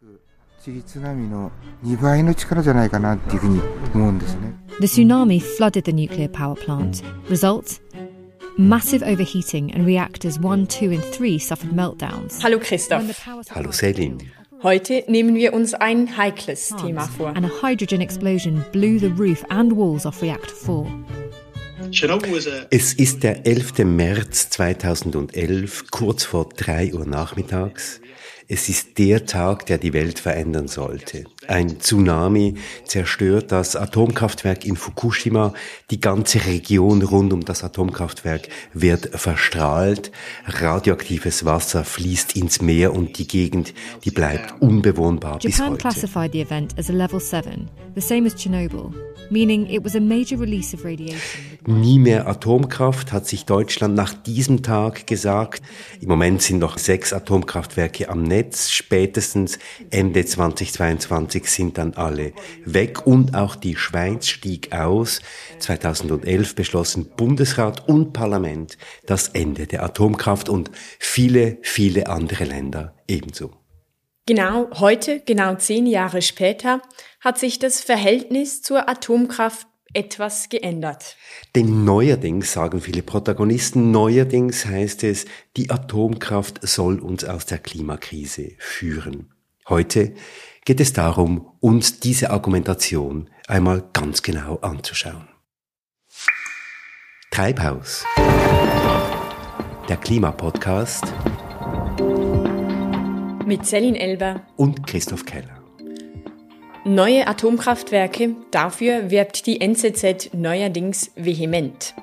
The tsunami flooded the nuclear power plant. Result? Massive overheating and reactors 1, 2 and 3 suffered meltdowns. Hallo Christoph. Hallo Selin. Heute nehmen wir uns ein heikles Thema vor. And a hydrogen explosion blew the roof and walls off reactor 4. Es ist der 11. März 2011, kurz vor 3 Uhr nachmittags. Es ist der Tag, der die Welt verändern sollte. Ein Tsunami zerstört das Atomkraftwerk in Fukushima. Die ganze Region rund um das Atomkraftwerk wird verstrahlt. Radioaktives Wasser fließt ins Meer und die Gegend, die bleibt unbewohnbar Japan bis heute. classified the event as a level 7, the same as Chernobyl meaning it was a major release of radiation. Nie mehr Atomkraft, hat sich Deutschland nach diesem Tag gesagt. Im Moment sind noch sechs Atomkraftwerke am Netz. Spätestens Ende 2022 sind dann alle weg und auch die Schweiz stieg aus. 2011 beschlossen Bundesrat und Parlament das Ende der Atomkraft und viele, viele andere Länder ebenso. Genau heute, genau zehn Jahre später, hat sich das Verhältnis zur Atomkraft etwas geändert. Denn neuerdings, sagen viele Protagonisten, neuerdings heißt es, die Atomkraft soll uns aus der Klimakrise führen. Heute geht es darum, uns diese Argumentation einmal ganz genau anzuschauen. Treibhaus. Der Klimapodcast mit Celine Elber und Christoph Keller. Neue Atomkraftwerke, dafür wirbt die NZZ neuerdings vehement.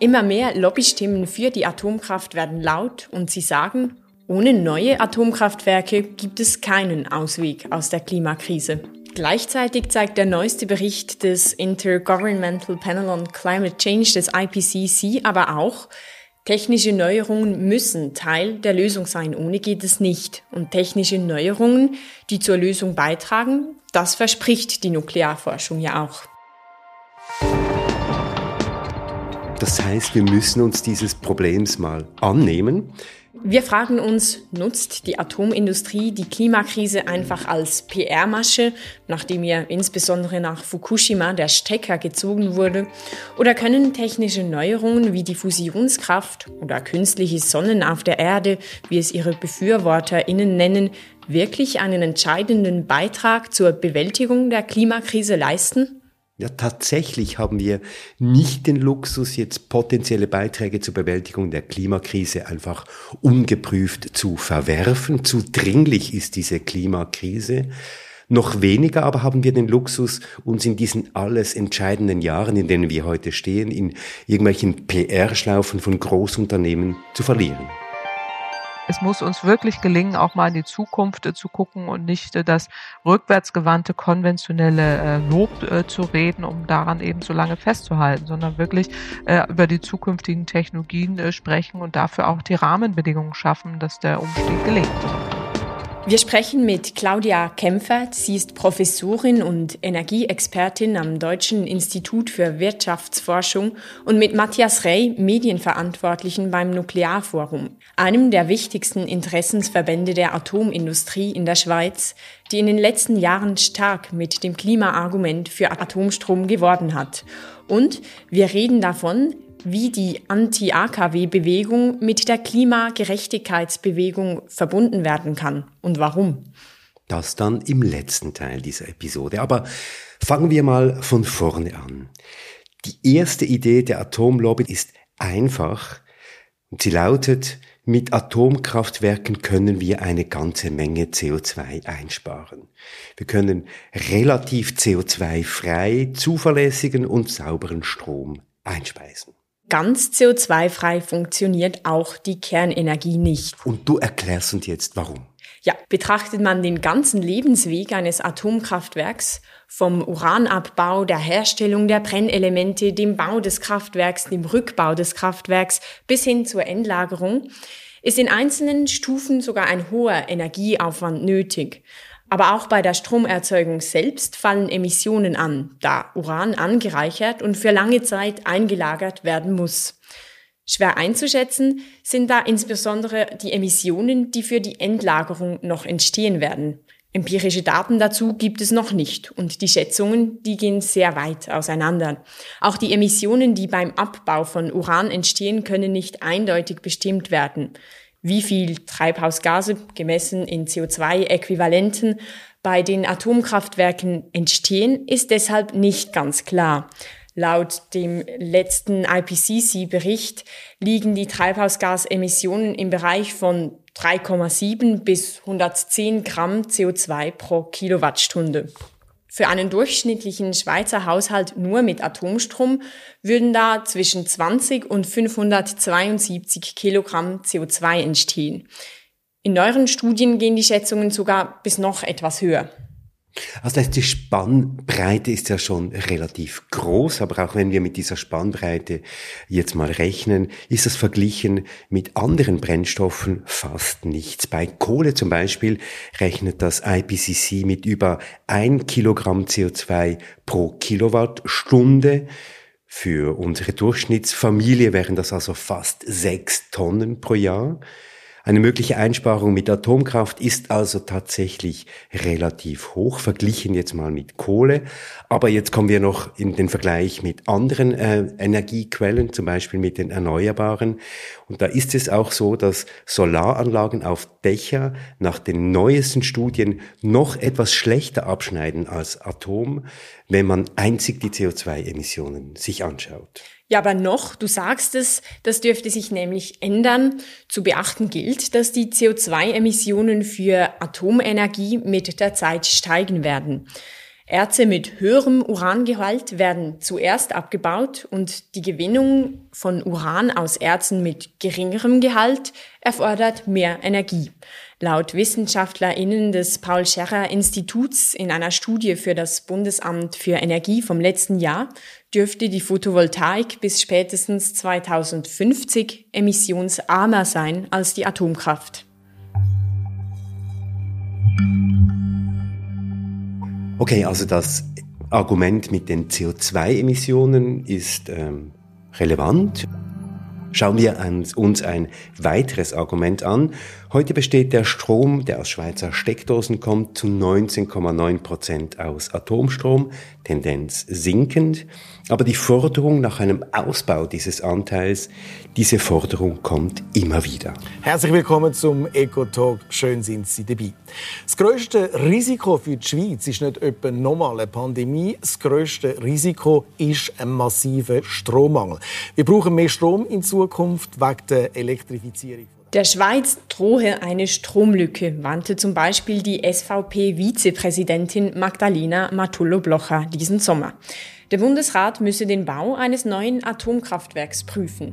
Immer mehr Lobbystimmen für die Atomkraft werden laut und sie sagen, ohne neue Atomkraftwerke gibt es keinen Ausweg aus der Klimakrise. Gleichzeitig zeigt der neueste Bericht des Intergovernmental Panel on Climate Change des IPCC aber auch, Technische Neuerungen müssen Teil der Lösung sein, ohne geht es nicht. Und technische Neuerungen, die zur Lösung beitragen, das verspricht die Nuklearforschung ja auch. Das heißt, wir müssen uns dieses Problems mal annehmen. Wir fragen uns, nutzt die Atomindustrie die Klimakrise einfach als PR-Masche, nachdem ihr insbesondere nach Fukushima der Stecker gezogen wurde? Oder können technische Neuerungen wie die Fusionskraft oder künstliche Sonnen auf der Erde, wie es ihre BefürworterInnen nennen, wirklich einen entscheidenden Beitrag zur Bewältigung der Klimakrise leisten? Ja, tatsächlich haben wir nicht den Luxus, jetzt potenzielle Beiträge zur Bewältigung der Klimakrise einfach ungeprüft zu verwerfen. Zu dringlich ist diese Klimakrise. Noch weniger aber haben wir den Luxus, uns in diesen alles entscheidenden Jahren, in denen wir heute stehen, in irgendwelchen PR-Schlaufen von Großunternehmen zu verlieren es muss uns wirklich gelingen, auch mal in die Zukunft äh, zu gucken und nicht äh, das rückwärtsgewandte konventionelle äh, Lob zu reden, um daran eben so lange festzuhalten, sondern wirklich über die zukünftigen Technologien sprechen und dafür auch die Rahmenbedingungen schaffen, dass der Umstieg gelingt. Wir sprechen mit Claudia Kempfert. Sie ist Professorin und Energieexpertin am Deutschen Institut für Wirtschaftsforschung und mit Matthias Rey, Medienverantwortlichen beim Nuklearforum, einem der wichtigsten Interessensverbände der Atomindustrie in der Schweiz, die in den letzten Jahren stark mit dem Klimaargument für Atomstrom geworden hat. Und wir reden davon, wie die Anti-AKW-Bewegung mit der Klimagerechtigkeitsbewegung verbunden werden kann und warum. Das dann im letzten Teil dieser Episode. Aber fangen wir mal von vorne an. Die erste Idee der Atomlobby ist einfach sie lautet, mit Atomkraftwerken können wir eine ganze Menge CO2 einsparen. Wir können relativ CO2-frei, zuverlässigen und sauberen Strom einspeisen. Ganz CO2-frei funktioniert auch die Kernenergie nicht. Und du erklärst uns jetzt warum. Ja, betrachtet man den ganzen Lebensweg eines Atomkraftwerks, vom Uranabbau, der Herstellung der Brennelemente, dem Bau des Kraftwerks, dem Rückbau des Kraftwerks bis hin zur Endlagerung, ist in einzelnen Stufen sogar ein hoher Energieaufwand nötig. Aber auch bei der Stromerzeugung selbst fallen Emissionen an, da Uran angereichert und für lange Zeit eingelagert werden muss. Schwer einzuschätzen sind da insbesondere die Emissionen, die für die Endlagerung noch entstehen werden. Empirische Daten dazu gibt es noch nicht und die Schätzungen, die gehen sehr weit auseinander. Auch die Emissionen, die beim Abbau von Uran entstehen, können nicht eindeutig bestimmt werden. Wie viel Treibhausgase gemessen in CO2-Äquivalenten bei den Atomkraftwerken entstehen, ist deshalb nicht ganz klar. Laut dem letzten IPCC-Bericht liegen die Treibhausgasemissionen im Bereich von 3,7 bis 110 Gramm CO2 pro Kilowattstunde. Für einen durchschnittlichen Schweizer Haushalt nur mit Atomstrom würden da zwischen 20 und 572 Kilogramm CO2 entstehen. In neueren Studien gehen die Schätzungen sogar bis noch etwas höher. Also das heißt, die Spannbreite ist ja schon relativ groß, aber auch wenn wir mit dieser Spannbreite jetzt mal rechnen, ist das verglichen mit anderen Brennstoffen fast nichts. Bei Kohle zum Beispiel rechnet das IPCC mit über ein Kilogramm CO2 pro Kilowattstunde. Für unsere Durchschnittsfamilie wären das also fast sechs Tonnen pro Jahr. Eine mögliche Einsparung mit Atomkraft ist also tatsächlich relativ hoch, verglichen jetzt mal mit Kohle. Aber jetzt kommen wir noch in den Vergleich mit anderen äh, Energiequellen, zum Beispiel mit den Erneuerbaren. Und da ist es auch so, dass Solaranlagen auf Dächer nach den neuesten Studien noch etwas schlechter abschneiden als Atom, wenn man einzig die CO2-Emissionen sich anschaut. Ja, aber noch, du sagst es, das dürfte sich nämlich ändern. Zu beachten gilt, dass die CO2-Emissionen für Atomenergie mit der Zeit steigen werden. Erze mit höherem Urangehalt werden zuerst abgebaut und die Gewinnung von Uran aus Erzen mit geringerem Gehalt erfordert mehr Energie. Laut WissenschaftlerInnen des Paul Scherrer Instituts in einer Studie für das Bundesamt für Energie vom letzten Jahr dürfte die Photovoltaik bis spätestens 2050 emissionsarmer sein als die Atomkraft. Okay, also das Argument mit den CO2-Emissionen ist ähm, relevant. Schauen wir uns ein weiteres Argument an. Heute besteht der Strom, der aus Schweizer Steckdosen kommt, zu 19,9 Prozent aus Atomstrom, Tendenz sinkend. Aber die Forderung nach einem Ausbau dieses Anteils, diese Forderung kommt immer wieder. Herzlich willkommen zum Eco-Talk. Schön sind Sie dabei. Das grösste Risiko für die Schweiz ist nicht etwa nochmal eine Pandemie. Das grösste Risiko ist ein massiver Strommangel. Wir brauchen mehr Strom in Zukunft wegen der Elektrifizierung. Der Schweiz drohe eine Stromlücke, wandte zum Beispiel die SVP-Vizepräsidentin Magdalena Matullo-Blocher diesen Sommer. Der Bundesrat müsse den Bau eines neuen Atomkraftwerks prüfen.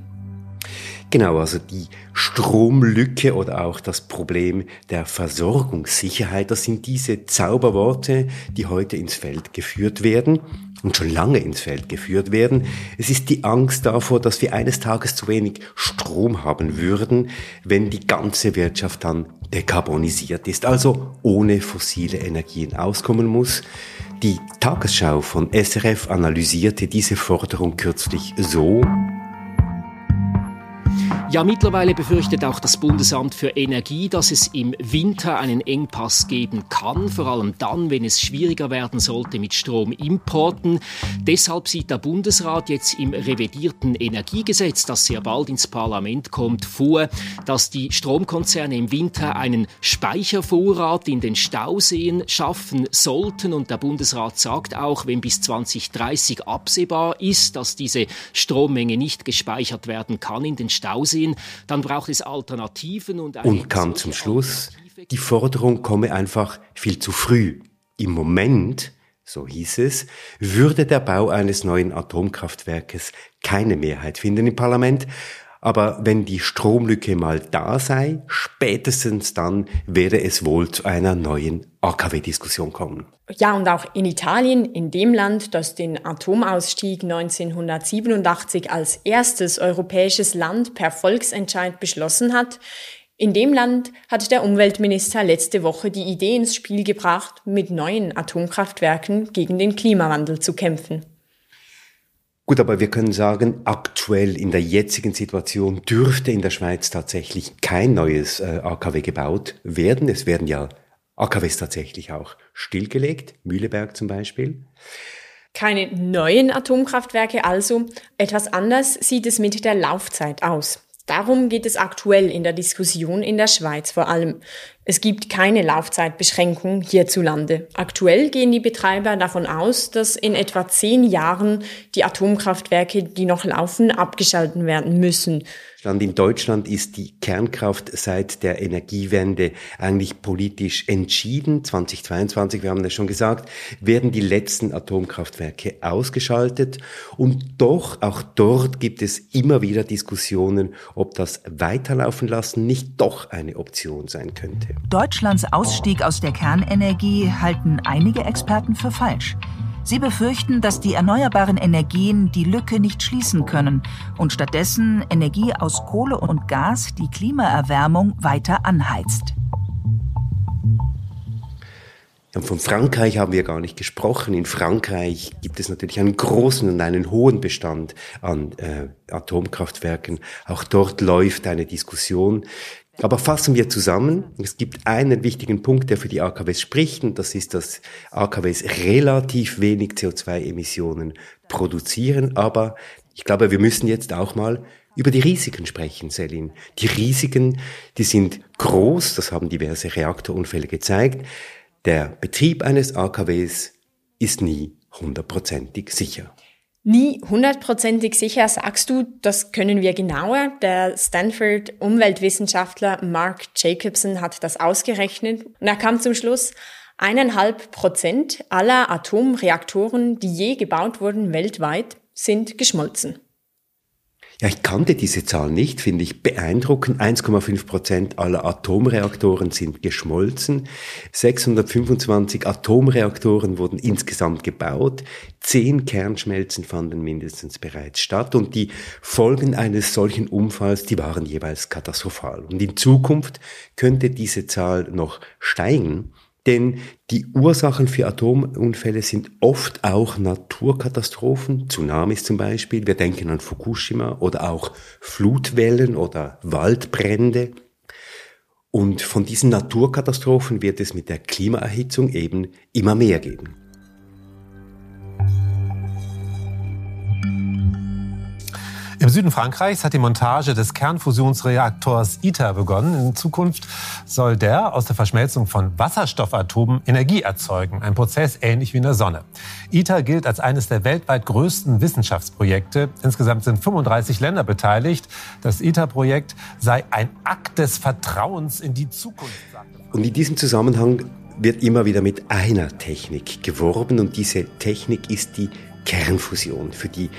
Genau, also die Stromlücke oder auch das Problem der Versorgungssicherheit, das sind diese Zauberworte, die heute ins Feld geführt werden und schon lange ins Feld geführt werden. Es ist die Angst davor, dass wir eines Tages zu wenig Strom haben würden, wenn die ganze Wirtschaft dann dekarbonisiert ist, also ohne fossile Energien auskommen muss. Die Tagesschau von SRF analysierte diese Forderung kürzlich so. Ja, mittlerweile befürchtet auch das Bundesamt für Energie, dass es im Winter einen Engpass geben kann, vor allem dann, wenn es schwieriger werden sollte mit Stromimporten. Deshalb sieht der Bundesrat jetzt im revidierten Energiegesetz, das sehr bald ins Parlament kommt, vor, dass die Stromkonzerne im Winter einen Speichervorrat in den Stauseen schaffen sollten. Und der Bundesrat sagt auch, wenn bis 2030 absehbar ist, dass diese Strommenge nicht gespeichert werden kann in den Stauseen, sehen, dann braucht es Alternativen und Und kam zum Schluss, die Forderung komme einfach viel zu früh. Im Moment, so hieß es, würde der Bau eines neuen Atomkraftwerkes keine Mehrheit finden im Parlament, aber wenn die Stromlücke mal da sei, spätestens dann werde es wohl zu einer neuen AKW-Diskussion kommen. Ja, und auch in Italien, in dem Land, das den Atomausstieg 1987 als erstes europäisches Land per Volksentscheid beschlossen hat, in dem Land hat der Umweltminister letzte Woche die Idee ins Spiel gebracht, mit neuen Atomkraftwerken gegen den Klimawandel zu kämpfen. Gut, aber wir können sagen, aktuell in der jetzigen Situation dürfte in der Schweiz tatsächlich kein neues äh, AKW gebaut werden. Es werden ja AKWs tatsächlich auch stillgelegt, Mühleberg zum Beispiel. Keine neuen Atomkraftwerke also. Etwas anders sieht es mit der Laufzeit aus. Darum geht es aktuell in der Diskussion in der Schweiz vor allem. Es gibt keine Laufzeitbeschränkung hierzulande. Aktuell gehen die Betreiber davon aus, dass in etwa zehn Jahren die Atomkraftwerke, die noch laufen, abgeschalten werden müssen. In Deutschland ist die Kernkraft seit der Energiewende eigentlich politisch entschieden. 2022, wir haben das schon gesagt, werden die letzten Atomkraftwerke ausgeschaltet. Und doch, auch dort gibt es immer wieder Diskussionen, ob das Weiterlaufen lassen nicht doch eine Option sein könnte. Deutschlands Ausstieg aus der Kernenergie halten einige Experten für falsch. Sie befürchten, dass die erneuerbaren Energien die Lücke nicht schließen können und stattdessen Energie aus Kohle und Gas die Klimaerwärmung weiter anheizt. Von Frankreich haben wir gar nicht gesprochen. In Frankreich gibt es natürlich einen großen und einen hohen Bestand an äh, Atomkraftwerken. Auch dort läuft eine Diskussion. Aber fassen wir zusammen. Es gibt einen wichtigen Punkt, der für die AKWs spricht, und das ist, dass AKWs relativ wenig CO2-Emissionen produzieren. Aber ich glaube, wir müssen jetzt auch mal über die Risiken sprechen, Selin. Die Risiken, die sind groß, das haben diverse Reaktorunfälle gezeigt. Der Betrieb eines AKWs ist nie hundertprozentig sicher. Nie hundertprozentig sicher, sagst du, das können wir genauer. Der Stanford Umweltwissenschaftler Mark Jacobson hat das ausgerechnet und er kam zum Schluss, eineinhalb Prozent aller Atomreaktoren, die je gebaut wurden weltweit, sind geschmolzen. Ja, ich kannte diese Zahl nicht, finde ich beeindruckend. 1,5 Prozent aller Atomreaktoren sind geschmolzen. 625 Atomreaktoren wurden insgesamt gebaut. Zehn Kernschmelzen fanden mindestens bereits statt und die Folgen eines solchen Unfalls, die waren jeweils katastrophal. Und in Zukunft könnte diese Zahl noch steigen. Denn die Ursachen für Atomunfälle sind oft auch Naturkatastrophen, Tsunamis zum Beispiel. Wir denken an Fukushima oder auch Flutwellen oder Waldbrände. Und von diesen Naturkatastrophen wird es mit der Klimaerhitzung eben immer mehr geben. Im Süden Frankreichs hat die Montage des Kernfusionsreaktors ITER begonnen. In Zukunft soll der aus der Verschmelzung von Wasserstoffatomen Energie erzeugen. Ein Prozess ähnlich wie in der Sonne. ITER gilt als eines der weltweit größten Wissenschaftsprojekte. Insgesamt sind 35 Länder beteiligt. Das ITER-Projekt sei ein Akt des Vertrauens in die Zukunft. Und in diesem Zusammenhang wird immer wieder mit einer Technik geworben und diese Technik ist die Kernfusion, für die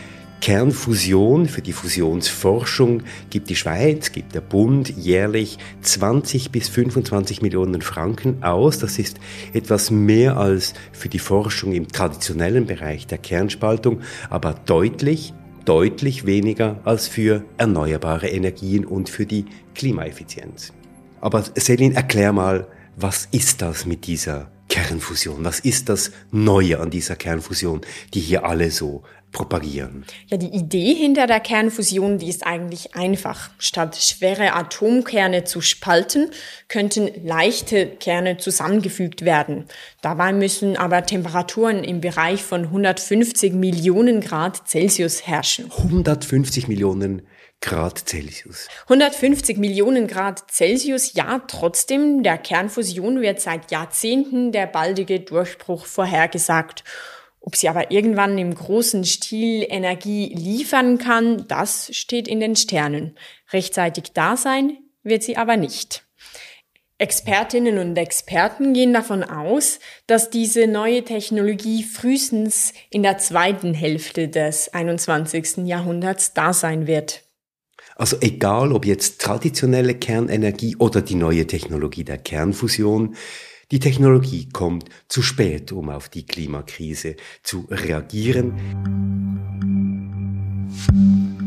Kernfusion, für die Fusionsforschung gibt die Schweiz, gibt der Bund jährlich 20 bis 25 Millionen Franken aus. Das ist etwas mehr als für die Forschung im traditionellen Bereich der Kernspaltung, aber deutlich, deutlich weniger als für erneuerbare Energien und für die Klimaeffizienz. Aber Selin, erklär mal, was ist das mit dieser Kernfusion? Was ist das Neue an dieser Kernfusion, die hier alle so propagieren? Ja, die Idee hinter der Kernfusion, die ist eigentlich einfach. Statt schwere Atomkerne zu spalten, könnten leichte Kerne zusammengefügt werden. Dabei müssen aber Temperaturen im Bereich von 150 Millionen Grad Celsius herrschen. 150 Millionen Grad Celsius. 150 Millionen Grad Celsius, ja, trotzdem, der Kernfusion wird seit Jahrzehnten der baldige Durchbruch vorhergesagt. Ob sie aber irgendwann im großen Stil Energie liefern kann, das steht in den Sternen. Rechtzeitig da sein wird sie aber nicht. Expertinnen und Experten gehen davon aus, dass diese neue Technologie frühestens in der zweiten Hälfte des 21. Jahrhunderts da sein wird. Also egal ob jetzt traditionelle Kernenergie oder die neue Technologie der Kernfusion, die Technologie kommt zu spät, um auf die Klimakrise zu reagieren.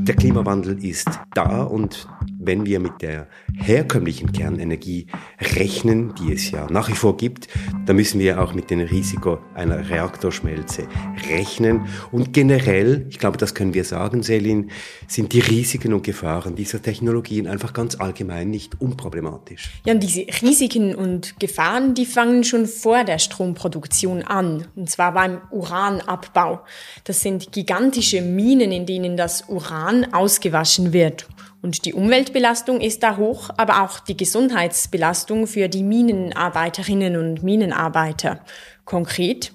Der Klimawandel ist da und wenn wir mit der herkömmlichen Kernenergie rechnen, die es ja nach wie vor gibt, dann müssen wir auch mit dem Risiko einer Reaktorschmelze rechnen. Und generell, ich glaube, das können wir sagen, Selin, sind die Risiken und Gefahren dieser Technologien einfach ganz allgemein nicht unproblematisch. Ja, und diese Risiken und Gefahren, die fangen schon vor der Stromproduktion an. Und zwar beim Uranabbau. Das sind gigantische Minen, in denen das Uran ausgewaschen wird. Und die Umweltbelastung ist da hoch, aber auch die Gesundheitsbelastung für die Minenarbeiterinnen und Minenarbeiter. Konkret,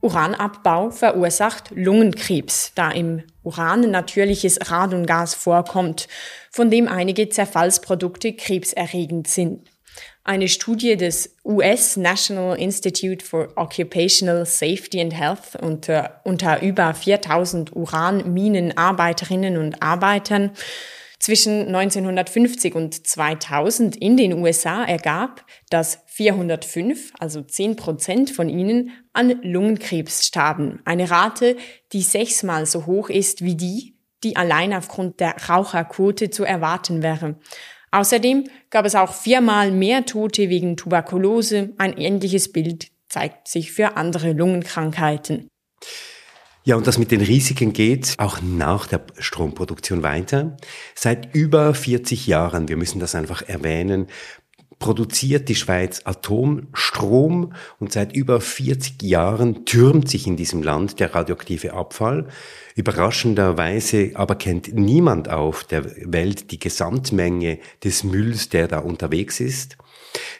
Uranabbau verursacht Lungenkrebs, da im Uran natürliches Radongas vorkommt, von dem einige Zerfallsprodukte krebserregend sind. Eine Studie des US National Institute for Occupational Safety and Health unter, unter über 4000 Uranminenarbeiterinnen und Arbeitern zwischen 1950 und 2000 in den USA ergab, dass 405, also 10 Prozent von ihnen, an Lungenkrebs starben. Eine Rate, die sechsmal so hoch ist wie die, die allein aufgrund der Raucherquote zu erwarten wäre. Außerdem gab es auch viermal mehr Tote wegen Tuberkulose. Ein ähnliches Bild zeigt sich für andere Lungenkrankheiten. Ja, und das mit den Risiken geht auch nach der Stromproduktion weiter. Seit über 40 Jahren, wir müssen das einfach erwähnen, produziert die Schweiz Atomstrom und seit über 40 Jahren türmt sich in diesem Land der radioaktive Abfall. Überraschenderweise aber kennt niemand auf der Welt die Gesamtmenge des Mülls, der da unterwegs ist.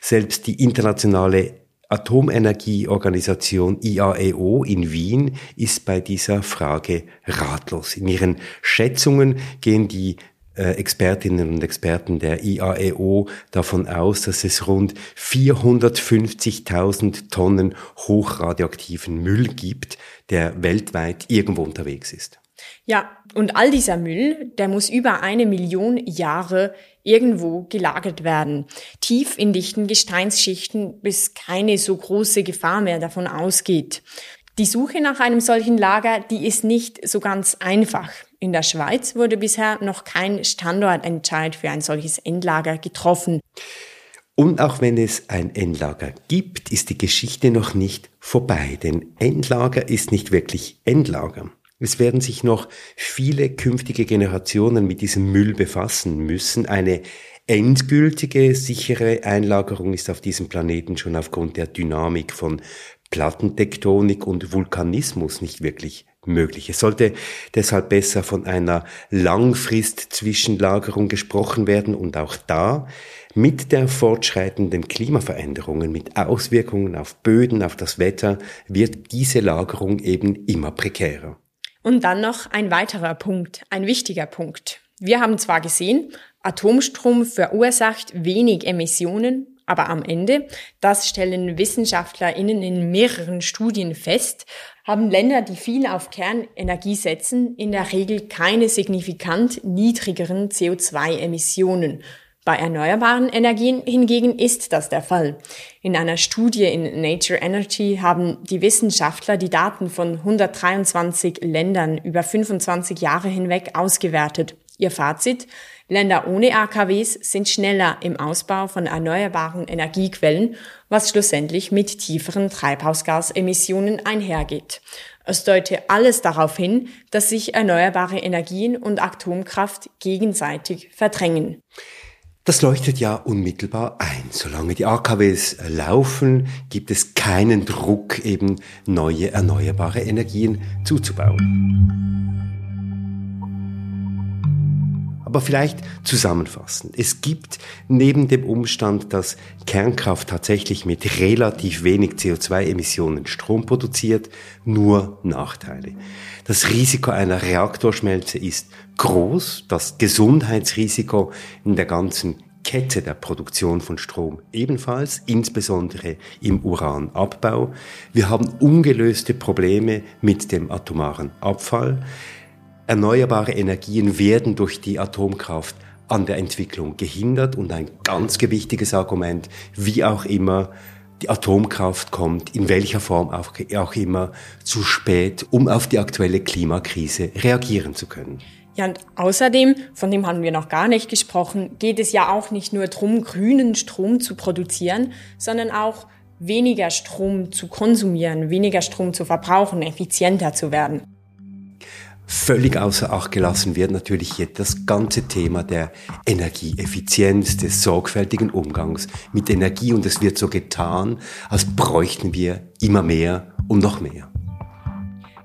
Selbst die internationale Atomenergieorganisation IAEO in Wien ist bei dieser Frage ratlos. In ihren Schätzungen gehen die Expertinnen und Experten der IAEO davon aus, dass es rund 450.000 Tonnen hochradioaktiven Müll gibt, der weltweit irgendwo unterwegs ist. Ja, und all dieser Müll, der muss über eine Million Jahre irgendwo gelagert werden. Tief in dichten Gesteinsschichten, bis keine so große Gefahr mehr davon ausgeht. Die Suche nach einem solchen Lager, die ist nicht so ganz einfach. In der Schweiz wurde bisher noch kein Standortentscheid für ein solches Endlager getroffen. Und auch wenn es ein Endlager gibt, ist die Geschichte noch nicht vorbei, denn Endlager ist nicht wirklich Endlager. Es werden sich noch viele künftige Generationen mit diesem Müll befassen müssen. Eine endgültige, sichere Einlagerung ist auf diesem Planeten schon aufgrund der Dynamik von Plattentektonik und Vulkanismus nicht wirklich möglich. Es sollte deshalb besser von einer Langfrist-Zwischenlagerung gesprochen werden und auch da mit der fortschreitenden Klimaveränderungen, mit Auswirkungen auf Böden, auf das Wetter, wird diese Lagerung eben immer prekärer. Und dann noch ein weiterer Punkt, ein wichtiger Punkt. Wir haben zwar gesehen, Atomstrom verursacht wenig Emissionen, aber am Ende, das stellen WissenschaftlerInnen in mehreren Studien fest, haben Länder, die viel auf Kernenergie setzen, in der Regel keine signifikant niedrigeren CO2-Emissionen. Bei erneuerbaren Energien hingegen ist das der Fall. In einer Studie in Nature Energy haben die Wissenschaftler die Daten von 123 Ländern über 25 Jahre hinweg ausgewertet. Ihr Fazit? Länder ohne AKWs sind schneller im Ausbau von erneuerbaren Energiequellen, was schlussendlich mit tieferen Treibhausgasemissionen einhergeht. Es deute alles darauf hin, dass sich erneuerbare Energien und Atomkraft gegenseitig verdrängen. Das leuchtet ja unmittelbar ein. Solange die AKWs laufen, gibt es keinen Druck, eben neue erneuerbare Energien zuzubauen. Aber vielleicht zusammenfassend. Es gibt neben dem Umstand, dass Kernkraft tatsächlich mit relativ wenig CO2-Emissionen Strom produziert, nur Nachteile. Das Risiko einer Reaktorschmelze ist groß. Das Gesundheitsrisiko in der ganzen Kette der Produktion von Strom ebenfalls, insbesondere im Uranabbau. Wir haben ungelöste Probleme mit dem atomaren Abfall. Erneuerbare Energien werden durch die Atomkraft an der Entwicklung gehindert und ein ganz gewichtiges Argument, wie auch immer, die Atomkraft kommt, in welcher Form auch, auch immer, zu spät, um auf die aktuelle Klimakrise reagieren zu können. Ja, und außerdem, von dem haben wir noch gar nicht gesprochen, geht es ja auch nicht nur darum, grünen Strom zu produzieren, sondern auch weniger Strom zu konsumieren, weniger Strom zu verbrauchen, effizienter zu werden. Völlig außer Acht gelassen wird natürlich hier das ganze Thema der Energieeffizienz, des sorgfältigen Umgangs mit Energie und es wird so getan, als bräuchten wir immer mehr und noch mehr.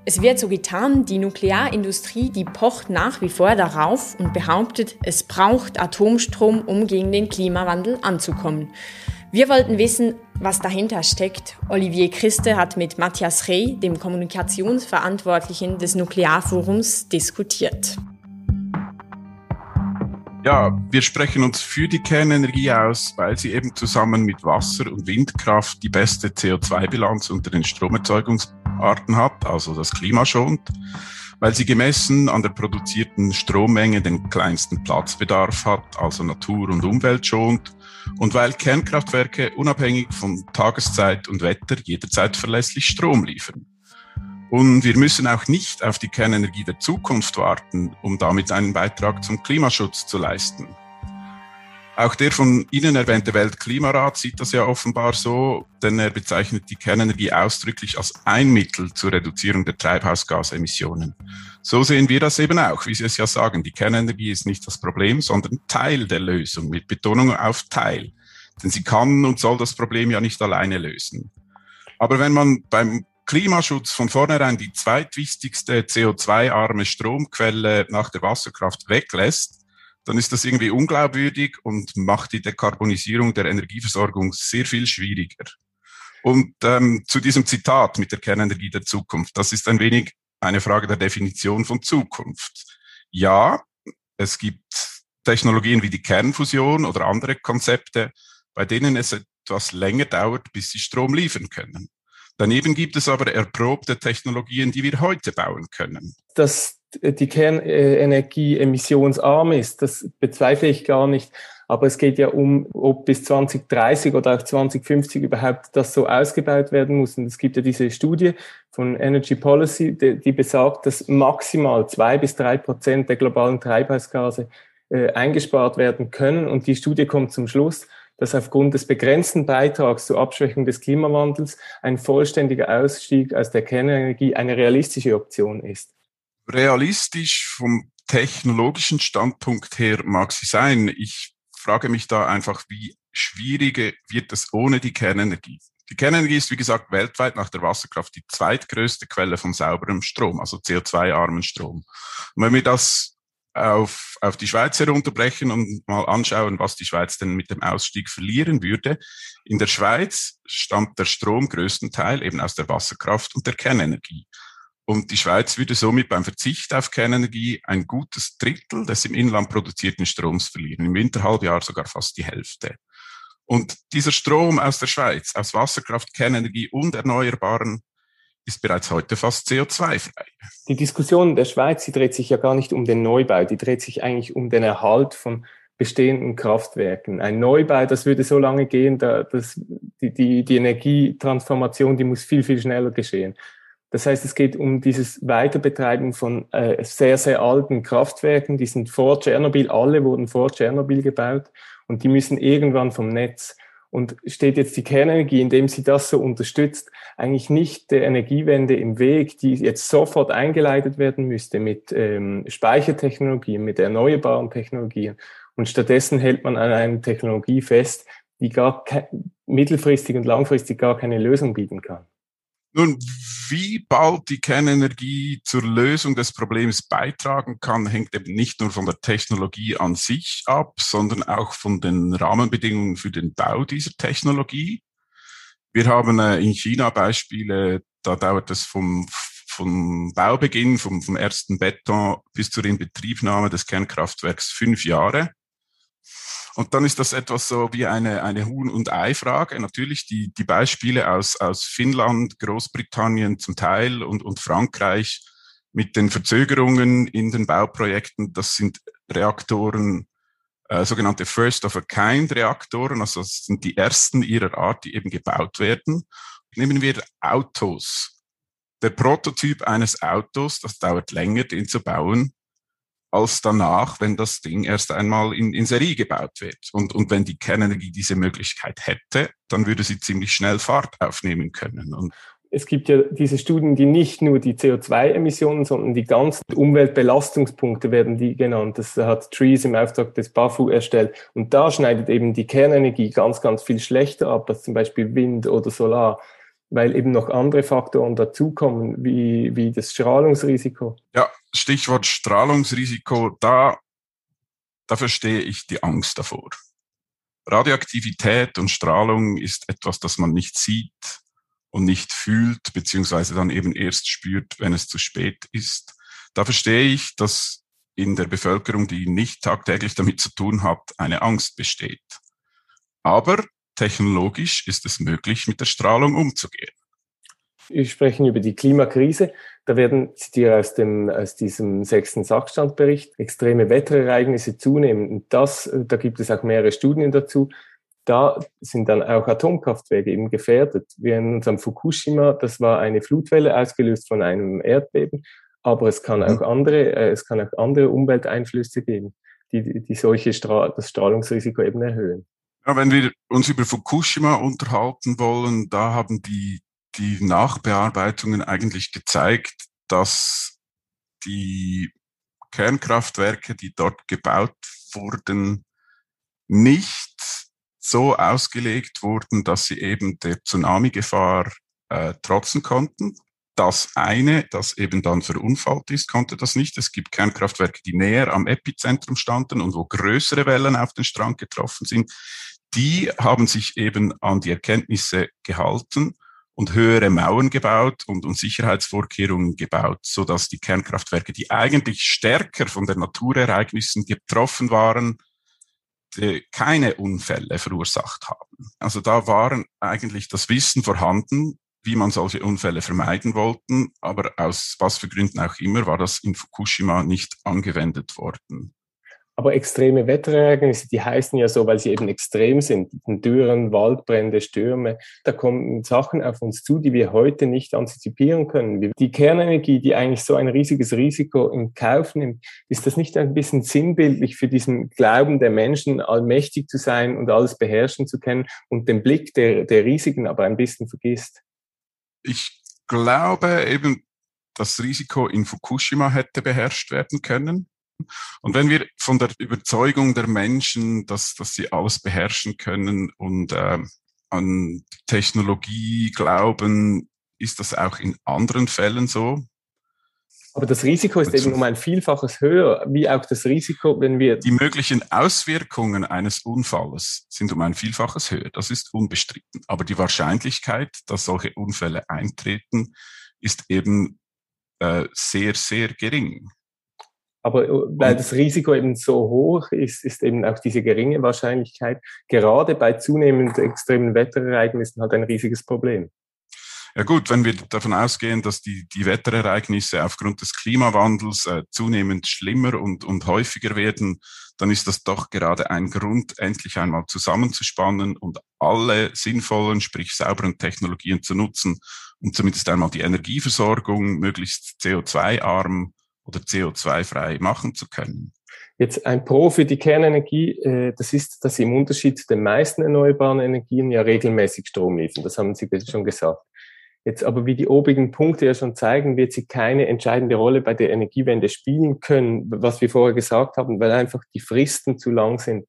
Es wird so getan, die Nuklearindustrie, die pocht nach wie vor darauf und behauptet, es braucht Atomstrom, um gegen den Klimawandel anzukommen. Wir wollten wissen, was dahinter steckt. Olivier Christe hat mit Matthias Rey, dem Kommunikationsverantwortlichen des Nuklearforums, diskutiert. Ja, wir sprechen uns für die Kernenergie aus, weil sie eben zusammen mit Wasser und Windkraft die beste CO2-Bilanz unter den Stromerzeugungsarten hat, also das Klima schont, weil sie gemessen an der produzierten Strommenge den kleinsten Platzbedarf hat, also Natur und Umwelt schont und weil Kernkraftwerke unabhängig von Tageszeit und Wetter jederzeit verlässlich Strom liefern. Und wir müssen auch nicht auf die Kernenergie der Zukunft warten, um damit einen Beitrag zum Klimaschutz zu leisten. Auch der von Ihnen erwähnte Weltklimarat sieht das ja offenbar so, denn er bezeichnet die Kernenergie ausdrücklich als ein Mittel zur Reduzierung der Treibhausgasemissionen. So sehen wir das eben auch, wie Sie es ja sagen. Die Kernenergie ist nicht das Problem, sondern Teil der Lösung, mit Betonung auf Teil. Denn sie kann und soll das Problem ja nicht alleine lösen. Aber wenn man beim Klimaschutz von vornherein die zweitwichtigste CO2-arme Stromquelle nach der Wasserkraft weglässt, dann ist das irgendwie unglaubwürdig und macht die Dekarbonisierung der Energieversorgung sehr viel schwieriger. Und ähm, zu diesem Zitat mit der Kernenergie der Zukunft, das ist ein wenig eine Frage der Definition von Zukunft. Ja, es gibt Technologien wie die Kernfusion oder andere Konzepte, bei denen es etwas länger dauert, bis sie Strom liefern können. Daneben gibt es aber erprobte Technologien, die wir heute bauen können. Dass die Kernenergie emissionsarm ist, das bezweifle ich gar nicht. Aber es geht ja um, ob bis 2030 oder auch 2050 überhaupt das so ausgebaut werden muss. Und es gibt ja diese Studie von Energy Policy, die, die besagt, dass maximal zwei bis drei Prozent der globalen Treibhausgase äh, eingespart werden können. Und die Studie kommt zum Schluss, dass aufgrund des begrenzten Beitrags zur Abschwächung des Klimawandels ein vollständiger Ausstieg aus der Kernenergie eine realistische Option ist. Realistisch vom technologischen Standpunkt her mag sie sein. Ich frage mich da einfach, wie schwierig wird es ohne die Kernenergie? Die Kernenergie ist, wie gesagt, weltweit nach der Wasserkraft die zweitgrößte Quelle von sauberem Strom, also CO2-armen Strom. Und wenn wir das auf, auf die Schweiz herunterbrechen und mal anschauen, was die Schweiz denn mit dem Ausstieg verlieren würde. In der Schweiz stammt der Strom größtenteils eben aus der Wasserkraft und der Kernenergie. Und die Schweiz würde somit beim Verzicht auf Kernenergie ein gutes Drittel des im Inland produzierten Stroms verlieren, im Winterhalbjahr sogar fast die Hälfte. Und dieser Strom aus der Schweiz, aus Wasserkraft, Kernenergie und erneuerbaren ist bereits heute fast CO2-frei. Die Diskussion der Schweiz, die dreht sich ja gar nicht um den Neubau, die dreht sich eigentlich um den Erhalt von bestehenden Kraftwerken. Ein Neubau, das würde so lange gehen, da, dass die, die, die Energietransformation, die muss viel, viel schneller geschehen. Das heißt, es geht um dieses Weiterbetreiben von äh, sehr, sehr alten Kraftwerken. Die sind vor Tschernobyl, alle wurden vor Tschernobyl gebaut und die müssen irgendwann vom Netz. Und steht jetzt die Kernenergie, indem sie das so unterstützt, eigentlich nicht der Energiewende im Weg, die jetzt sofort eingeleitet werden müsste mit ähm, Speichertechnologien, mit erneuerbaren Technologien. Und stattdessen hält man an einer Technologie fest, die gar mittelfristig und langfristig gar keine Lösung bieten kann. Nun, wie bald die Kernenergie zur Lösung des Problems beitragen kann, hängt eben nicht nur von der Technologie an sich ab, sondern auch von den Rahmenbedingungen für den Bau dieser Technologie. Wir haben äh, in China Beispiele, da dauert es vom, vom Baubeginn, vom, vom ersten Beton bis zur Inbetriebnahme des Kernkraftwerks fünf Jahre. Und dann ist das etwas so wie eine, eine Huhn- und Ei-Frage. Natürlich die, die Beispiele aus, aus Finnland, Großbritannien zum Teil und, und Frankreich mit den Verzögerungen in den Bauprojekten, das sind Reaktoren, äh, sogenannte First-of-a-Kind-Reaktoren, also das sind die ersten ihrer Art, die eben gebaut werden. Nehmen wir Autos. Der Prototyp eines Autos, das dauert länger, den zu bauen, als danach, wenn das Ding erst einmal in, in Serie gebaut wird. Und, und wenn die Kernenergie diese Möglichkeit hätte, dann würde sie ziemlich schnell Fahrt aufnehmen können. Und es gibt ja diese Studien, die nicht nur die CO2-Emissionen, sondern die ganzen Umweltbelastungspunkte werden die genannt. Das hat Trees im Auftrag des BAFU erstellt. Und da schneidet eben die Kernenergie ganz, ganz viel schlechter ab als zum Beispiel Wind oder Solar, weil eben noch andere Faktoren dazukommen, wie, wie das Strahlungsrisiko. Ja, Stichwort Strahlungsrisiko, da, da verstehe ich die Angst davor. Radioaktivität und Strahlung ist etwas, das man nicht sieht und nicht fühlt, beziehungsweise dann eben erst spürt, wenn es zu spät ist. Da verstehe ich, dass in der Bevölkerung, die nicht tagtäglich damit zu tun hat, eine Angst besteht. Aber technologisch ist es möglich, mit der Strahlung umzugehen. Wir sprechen über die Klimakrise. Da werden zitiere aus dem, aus diesem sechsten Sachstandbericht extreme Wetterereignisse zunehmen. Und das, da gibt es auch mehrere Studien dazu da sind dann auch Atomkraftwerke eben gefährdet. Wie in unserem Fukushima, das war eine Flutwelle ausgelöst von einem Erdbeben, aber es kann auch mhm. andere, äh, es kann auch andere Umwelteinflüsse geben, die, die solche Stra das Strahlungsrisiko eben erhöhen. Ja, wenn wir uns über Fukushima unterhalten wollen, da haben die, die Nachbearbeitungen eigentlich gezeigt, dass die Kernkraftwerke, die dort gebaut wurden, nicht so ausgelegt wurden, dass sie eben der Tsunami-Gefahr äh, trotzen konnten. Das eine, das eben dann verunfallt ist, konnte das nicht. Es gibt Kernkraftwerke, die näher am Epizentrum standen und wo größere Wellen auf den Strang getroffen sind. Die haben sich eben an die Erkenntnisse gehalten und höhere Mauern gebaut und, und Sicherheitsvorkehrungen gebaut, so dass die Kernkraftwerke, die eigentlich stärker von den Naturereignissen getroffen waren, keine Unfälle verursacht haben. Also da waren eigentlich das Wissen vorhanden, wie man solche Unfälle vermeiden wollten, aber aus was für Gründen auch immer war das in Fukushima nicht angewendet worden. Aber extreme Wetterereignisse, die heißen ja so, weil sie eben extrem sind. Dürren, Waldbrände, Stürme. Da kommen Sachen auf uns zu, die wir heute nicht antizipieren können. Die Kernenergie, die eigentlich so ein riesiges Risiko in Kauf nimmt, ist das nicht ein bisschen sinnbildlich für diesen Glauben der Menschen, allmächtig zu sein und alles beherrschen zu können und den Blick der, der Risiken aber ein bisschen vergisst? Ich glaube eben, das Risiko in Fukushima hätte beherrscht werden können. Und wenn wir von der Überzeugung der Menschen, dass, dass sie alles beherrschen können und äh, an Technologie glauben, ist das auch in anderen Fällen so? Aber das Risiko ist eben um ein Vielfaches höher, wie auch das Risiko, wenn wir... Die möglichen Auswirkungen eines Unfalles sind um ein Vielfaches höher, das ist unbestritten. Aber die Wahrscheinlichkeit, dass solche Unfälle eintreten, ist eben äh, sehr, sehr gering. Aber äh, weil das Risiko eben so hoch ist, ist eben auch diese geringe Wahrscheinlichkeit gerade bei zunehmend extremen Wetterereignissen halt ein riesiges Problem. Ja gut, wenn wir davon ausgehen, dass die, die Wetterereignisse aufgrund des Klimawandels äh, zunehmend schlimmer und, und häufiger werden, dann ist das doch gerade ein Grund, endlich einmal zusammenzuspannen und alle sinnvollen, sprich sauberen Technologien zu nutzen, um zumindest einmal die Energieversorgung möglichst CO2-arm oder CO2-frei machen zu können. Jetzt ein Pro für die Kernenergie, äh, das ist, dass sie im Unterschied zu den meisten erneuerbaren Energien ja regelmäßig Strom liefern. Das haben Sie schon gesagt. Jetzt aber, wie die obigen Punkte ja schon zeigen, wird sie keine entscheidende Rolle bei der Energiewende spielen können, was wir vorher gesagt haben, weil einfach die Fristen zu lang sind.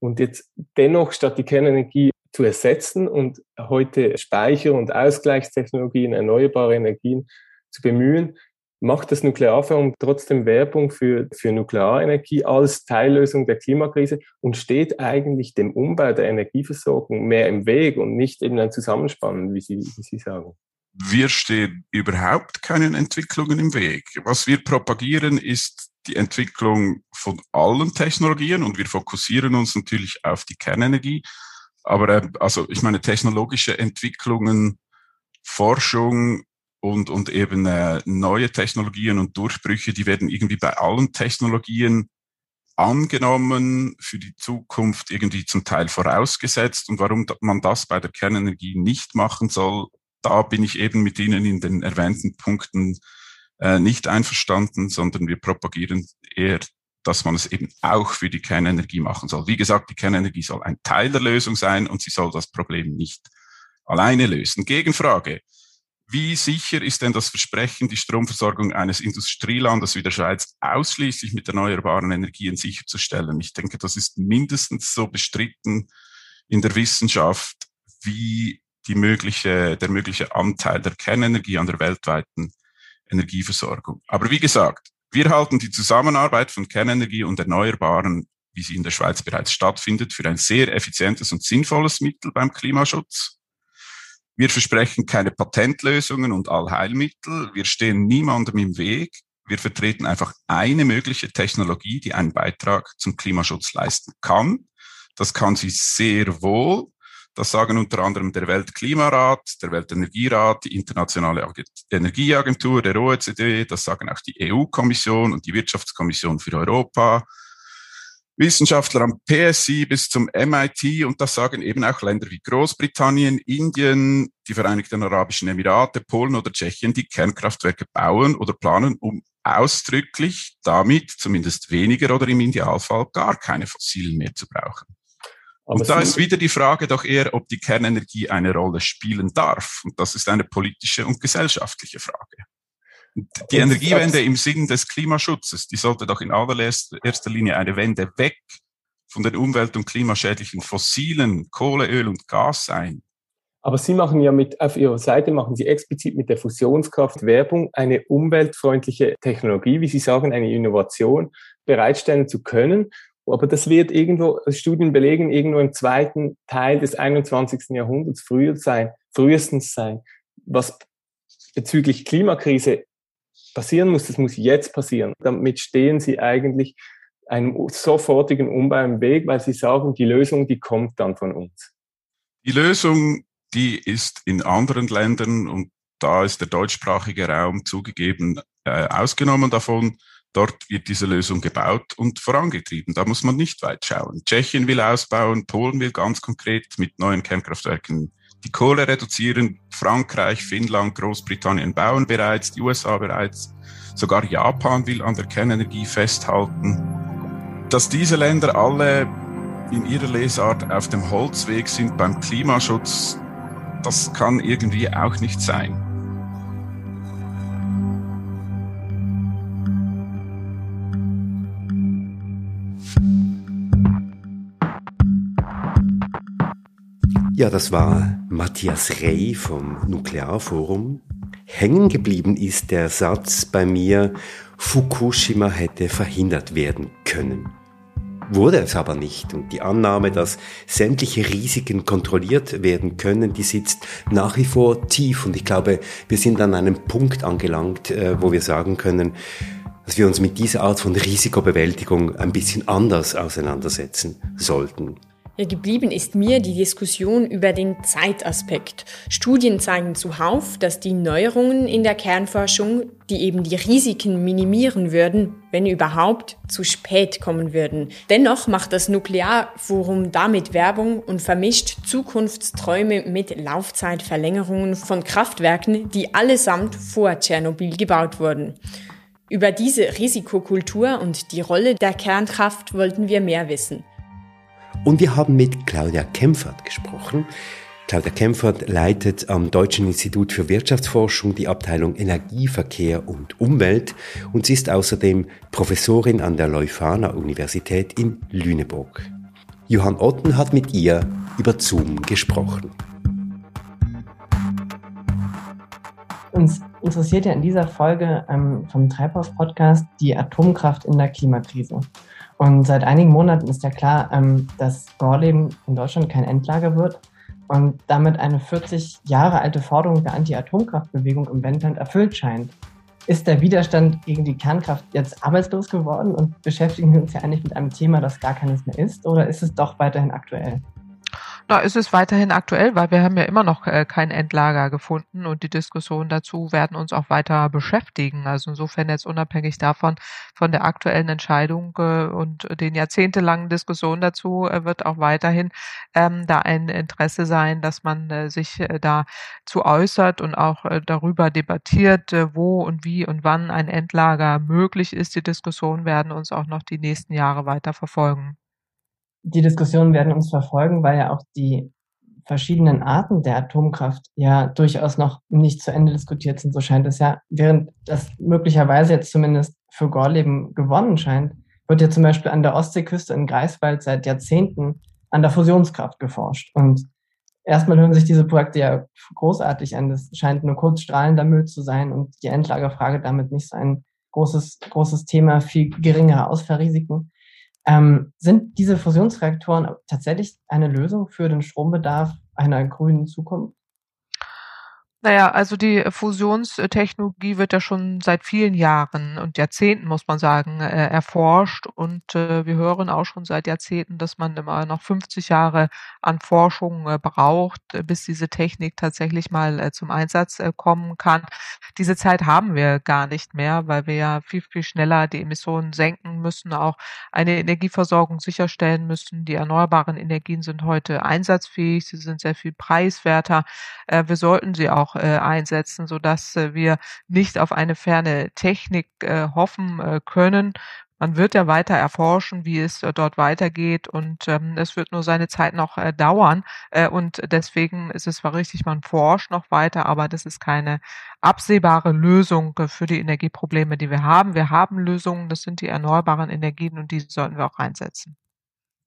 Und jetzt dennoch statt die Kernenergie zu ersetzen und heute Speicher- und Ausgleichstechnologien, erneuerbare Energien zu bemühen, macht das Nuklearforum trotzdem Werbung für, für Nuklearenergie als Teillösung der Klimakrise und steht eigentlich dem Umbau der Energieversorgung mehr im Weg und nicht eben ein Zusammenspannen, wie Sie, wie Sie sagen? Wir stehen überhaupt keinen Entwicklungen im Weg. Was wir propagieren, ist die Entwicklung von allen Technologien und wir fokussieren uns natürlich auf die Kernenergie. Aber äh, also ich meine technologische Entwicklungen, Forschung und, und eben äh, neue Technologien und Durchbrüche, die werden irgendwie bei allen Technologien angenommen, für die Zukunft irgendwie zum Teil vorausgesetzt. Und warum man das bei der Kernenergie nicht machen soll, da bin ich eben mit Ihnen in den erwähnten Punkten äh, nicht einverstanden, sondern wir propagieren eher dass man es eben auch für die Kernenergie machen soll. Wie gesagt, die Kernenergie soll ein Teil der Lösung sein und sie soll das Problem nicht alleine lösen. Gegenfrage. Wie sicher ist denn das Versprechen, die Stromversorgung eines Industrielandes wie der Schweiz ausschließlich mit erneuerbaren Energien sicherzustellen? Ich denke, das ist mindestens so bestritten in der Wissenschaft wie die mögliche, der mögliche Anteil der Kernenergie an der weltweiten Energieversorgung. Aber wie gesagt, wir halten die Zusammenarbeit von Kernenergie und Erneuerbaren, wie sie in der Schweiz bereits stattfindet, für ein sehr effizientes und sinnvolles Mittel beim Klimaschutz. Wir versprechen keine Patentlösungen und Allheilmittel. Wir stehen niemandem im Weg. Wir vertreten einfach eine mögliche Technologie, die einen Beitrag zum Klimaschutz leisten kann. Das kann sie sehr wohl. Das sagen unter anderem der Weltklimarat, der Weltenergierat, die Internationale Energieagentur, der OECD, das sagen auch die EU-Kommission und die Wirtschaftskommission für Europa, Wissenschaftler am PSI bis zum MIT und das sagen eben auch Länder wie Großbritannien, Indien, die Vereinigten Arabischen Emirate, Polen oder Tschechien, die Kernkraftwerke bauen oder planen, um ausdrücklich damit zumindest weniger oder im Idealfall gar keine fossilen mehr zu brauchen. Aber und da ist wieder die Frage doch eher, ob die Kernenergie eine Rolle spielen darf. Und das ist eine politische und gesellschaftliche Frage. Die Energiewende im Sinn des Klimaschutzes, die sollte doch in allererster Linie eine Wende weg von den umwelt- und klimaschädlichen fossilen Kohle, Öl und Gas sein. Aber Sie machen ja mit, auf Ihrer Seite machen Sie explizit mit der Fusionskraft Werbung, eine umweltfreundliche Technologie, wie Sie sagen, eine Innovation bereitstellen zu können. Aber das wird irgendwo, Studien belegen, irgendwo im zweiten Teil des 21. Jahrhunderts früher sein, frühestens sein. Was bezüglich Klimakrise passieren muss, das muss jetzt passieren. Damit stehen sie eigentlich einem sofortigen Umbau im Weg, weil sie sagen, die Lösung, die kommt dann von uns. Die Lösung, die ist in anderen Ländern und da ist der deutschsprachige Raum zugegeben äh, ausgenommen davon. Dort wird diese Lösung gebaut und vorangetrieben. Da muss man nicht weit schauen. Tschechien will ausbauen, Polen will ganz konkret mit neuen Kernkraftwerken die Kohle reduzieren. Frankreich, Finnland, Großbritannien bauen bereits, die USA bereits. Sogar Japan will an der Kernenergie festhalten. Dass diese Länder alle in ihrer Lesart auf dem Holzweg sind beim Klimaschutz, das kann irgendwie auch nicht sein. Ja, das war Matthias Rey vom Nuklearforum. Hängen geblieben ist der Satz bei mir, Fukushima hätte verhindert werden können. Wurde es aber nicht und die Annahme, dass sämtliche Risiken kontrolliert werden können, die sitzt nach wie vor tief und ich glaube, wir sind an einem Punkt angelangt, äh, wo wir sagen können, dass wir uns mit dieser Art von Risikobewältigung ein bisschen anders auseinandersetzen sollten. Geblieben ist mir die Diskussion über den Zeitaspekt. Studien zeigen zuhauf, dass die Neuerungen in der Kernforschung, die eben die Risiken minimieren würden, wenn überhaupt, zu spät kommen würden. Dennoch macht das Nuklearforum damit Werbung und vermischt Zukunftsträume mit Laufzeitverlängerungen von Kraftwerken, die allesamt vor Tschernobyl gebaut wurden. Über diese Risikokultur und die Rolle der Kernkraft wollten wir mehr wissen. Und wir haben mit Claudia Kempfert gesprochen. Claudia Kempfert leitet am Deutschen Institut für Wirtschaftsforschung die Abteilung Energieverkehr und Umwelt und sie ist außerdem Professorin an der Leuphana Universität in Lüneburg. Johann Otten hat mit ihr über Zoom gesprochen. Uns interessiert ja in dieser Folge ähm, vom Treibhaus-Podcast die Atomkraft in der Klimakrise. Und seit einigen Monaten ist ja klar, ähm, dass Gorleben in Deutschland kein Endlager wird und damit eine 40 Jahre alte Forderung der Anti-Atomkraftbewegung im Wendland erfüllt scheint. Ist der Widerstand gegen die Kernkraft jetzt arbeitslos geworden und beschäftigen wir uns ja eigentlich mit einem Thema, das gar keines mehr ist, oder ist es doch weiterhin aktuell? Na, ist es weiterhin aktuell, weil wir haben ja immer noch äh, kein Endlager gefunden und die Diskussionen dazu werden uns auch weiter beschäftigen. Also insofern jetzt unabhängig davon, von der aktuellen Entscheidung äh, und den jahrzehntelangen Diskussionen dazu äh, wird auch weiterhin ähm, da ein Interesse sein, dass man sich äh, dazu äußert und auch darüber debattiert, wo und wie und wann ein Endlager möglich ist. Die Diskussionen werden uns auch noch die nächsten Jahre weiter verfolgen die Diskussionen werden uns verfolgen, weil ja auch die verschiedenen Arten der Atomkraft ja durchaus noch nicht zu Ende diskutiert sind, so scheint es ja. Während das möglicherweise jetzt zumindest für Gorleben gewonnen scheint, wird ja zum Beispiel an der Ostseeküste in Greifswald seit Jahrzehnten an der Fusionskraft geforscht. Und erstmal hören sich diese Projekte ja großartig an. Das scheint nur kurz strahlender Müll zu sein und die Endlagerfrage damit nicht so ein großes, großes Thema, viel geringere Ausfallrisiken. Ähm, sind diese Fusionsreaktoren tatsächlich eine Lösung für den Strombedarf einer grünen Zukunft? Naja, also die Fusionstechnologie wird ja schon seit vielen Jahren und Jahrzehnten, muss man sagen, äh, erforscht. Und äh, wir hören auch schon seit Jahrzehnten, dass man immer noch 50 Jahre an Forschung äh, braucht, bis diese Technik tatsächlich mal zum Einsatz kommen kann. Diese Zeit haben wir gar nicht mehr, weil wir ja viel, viel schneller die Emissionen senken müssen, auch eine Energieversorgung sicherstellen müssen. Die erneuerbaren Energien sind heute einsatzfähig, sie sind sehr viel preiswerter. Wir sollten sie auch äh, einsetzen, sodass äh, wir nicht auf eine ferne Technik äh, hoffen äh, können. Man wird ja weiter erforschen, wie es äh, dort weitergeht und ähm, es wird nur seine Zeit noch äh, dauern äh, und deswegen ist es zwar richtig, man forscht noch weiter, aber das ist keine absehbare Lösung äh, für die Energieprobleme, die wir haben. Wir haben Lösungen, das sind die erneuerbaren Energien und die sollten wir auch einsetzen.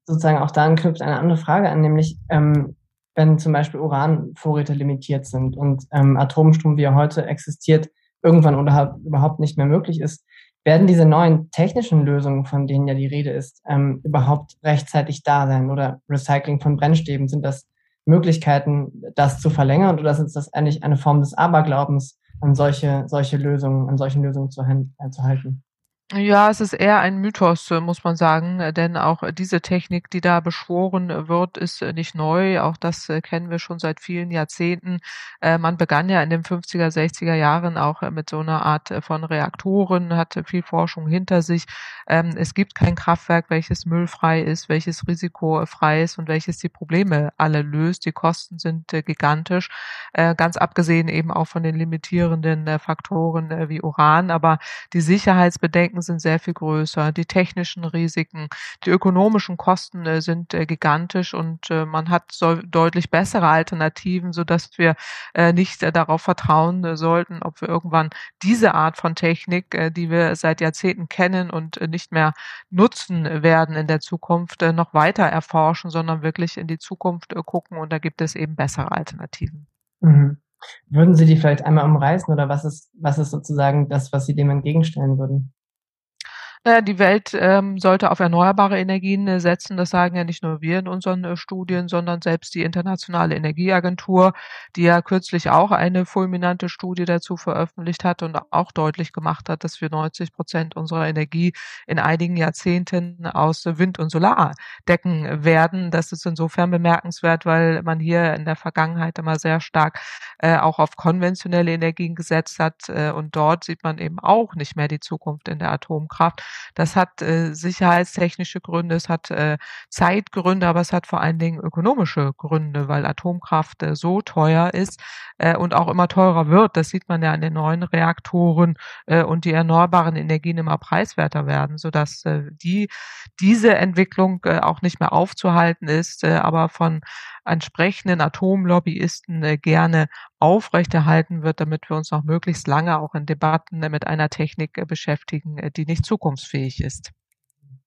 Sozusagen auch da knüpft eine andere Frage an, nämlich ähm, wenn zum Beispiel Uranvorräte limitiert sind und ähm, Atomstrom, wie er heute existiert, irgendwann oder überhaupt nicht mehr möglich ist, werden diese neuen technischen Lösungen, von denen ja die Rede ist, ähm, überhaupt rechtzeitig da sein? Oder Recycling von Brennstäben, sind das Möglichkeiten, das zu verlängern oder ist das eigentlich eine Form des Aberglaubens, an solche, solche Lösungen, an solchen Lösungen zu, äh, zu halten? Ja, es ist eher ein Mythos, äh, muss man sagen, äh, denn auch diese Technik, die da beschworen wird, ist äh, nicht neu. Auch das kennen wir schon seit vielen Jahrzehnten. Man begann ja in den 50er, 60er Jahren auch mit so einer Art von Reaktoren, hatte viel Forschung hinter sich. Ähm, es gibt kein Kraftwerk, welches müllfrei ist, welches risikofrei ist und welches die Probleme alle löst. Die Kosten sind gigantisch, ganz abgesehen eben auch von den limitierenden Faktoren wie Uran. Aber die Sicherheitsbedenken Risiken sind sehr viel größer, die technischen Risiken, die ökonomischen Kosten äh, sind äh, gigantisch und äh, man hat so deutlich bessere Alternativen, so dass wir nicht darauf vertrauen sollten, ob wir irgendwann diese Art von Technik, die wir seit Jahrzehnten kennen und nicht mehr nutzen werden in der Zukunft, noch weiter erforschen, sondern wirklich in die Zukunft gucken und da gibt es eben bessere Alternativen. Mhm. Würden Sie die vielleicht einmal umreißen oder was ist, was ist sozusagen das, was Sie dem entgegenstellen würden? Naja, die Welt ähm, sollte auf erneuerbare Energien äh, setzen. Das sagen ja nicht nur wir in unseren äh, Studien, sondern selbst die Internationale Energieagentur, die ja kürzlich auch eine fulminante Studie dazu veröffentlicht hat und auch deutlich gemacht hat, dass wir 90 Prozent unserer Energie in einigen Jahrzehnten aus Wind und Solar decken werden. Das ist insofern bemerkenswert, weil man hier in der Vergangenheit immer sehr stark äh, auch auf konventionelle Energien gesetzt hat. Äh, und dort sieht man eben auch nicht mehr die Zukunft in der Atomkraft. Das hat äh, sicherheitstechnische Gründe, es hat äh, Zeitgründe, aber es hat vor allen Dingen ökonomische Gründe, weil Atomkraft äh, so teuer ist äh, und auch immer teurer wird. Das sieht man ja an den neuen Reaktoren äh, und die erneuerbaren Energien immer preiswerter werden, sodass äh, die diese Entwicklung äh, auch nicht mehr aufzuhalten ist, äh, aber von entsprechenden Atomlobbyisten äh, gerne aufrechterhalten wird, damit wir uns noch möglichst lange auch in Debatten mit einer Technik äh, beschäftigen, äh, die nicht zukunftsfähig ist.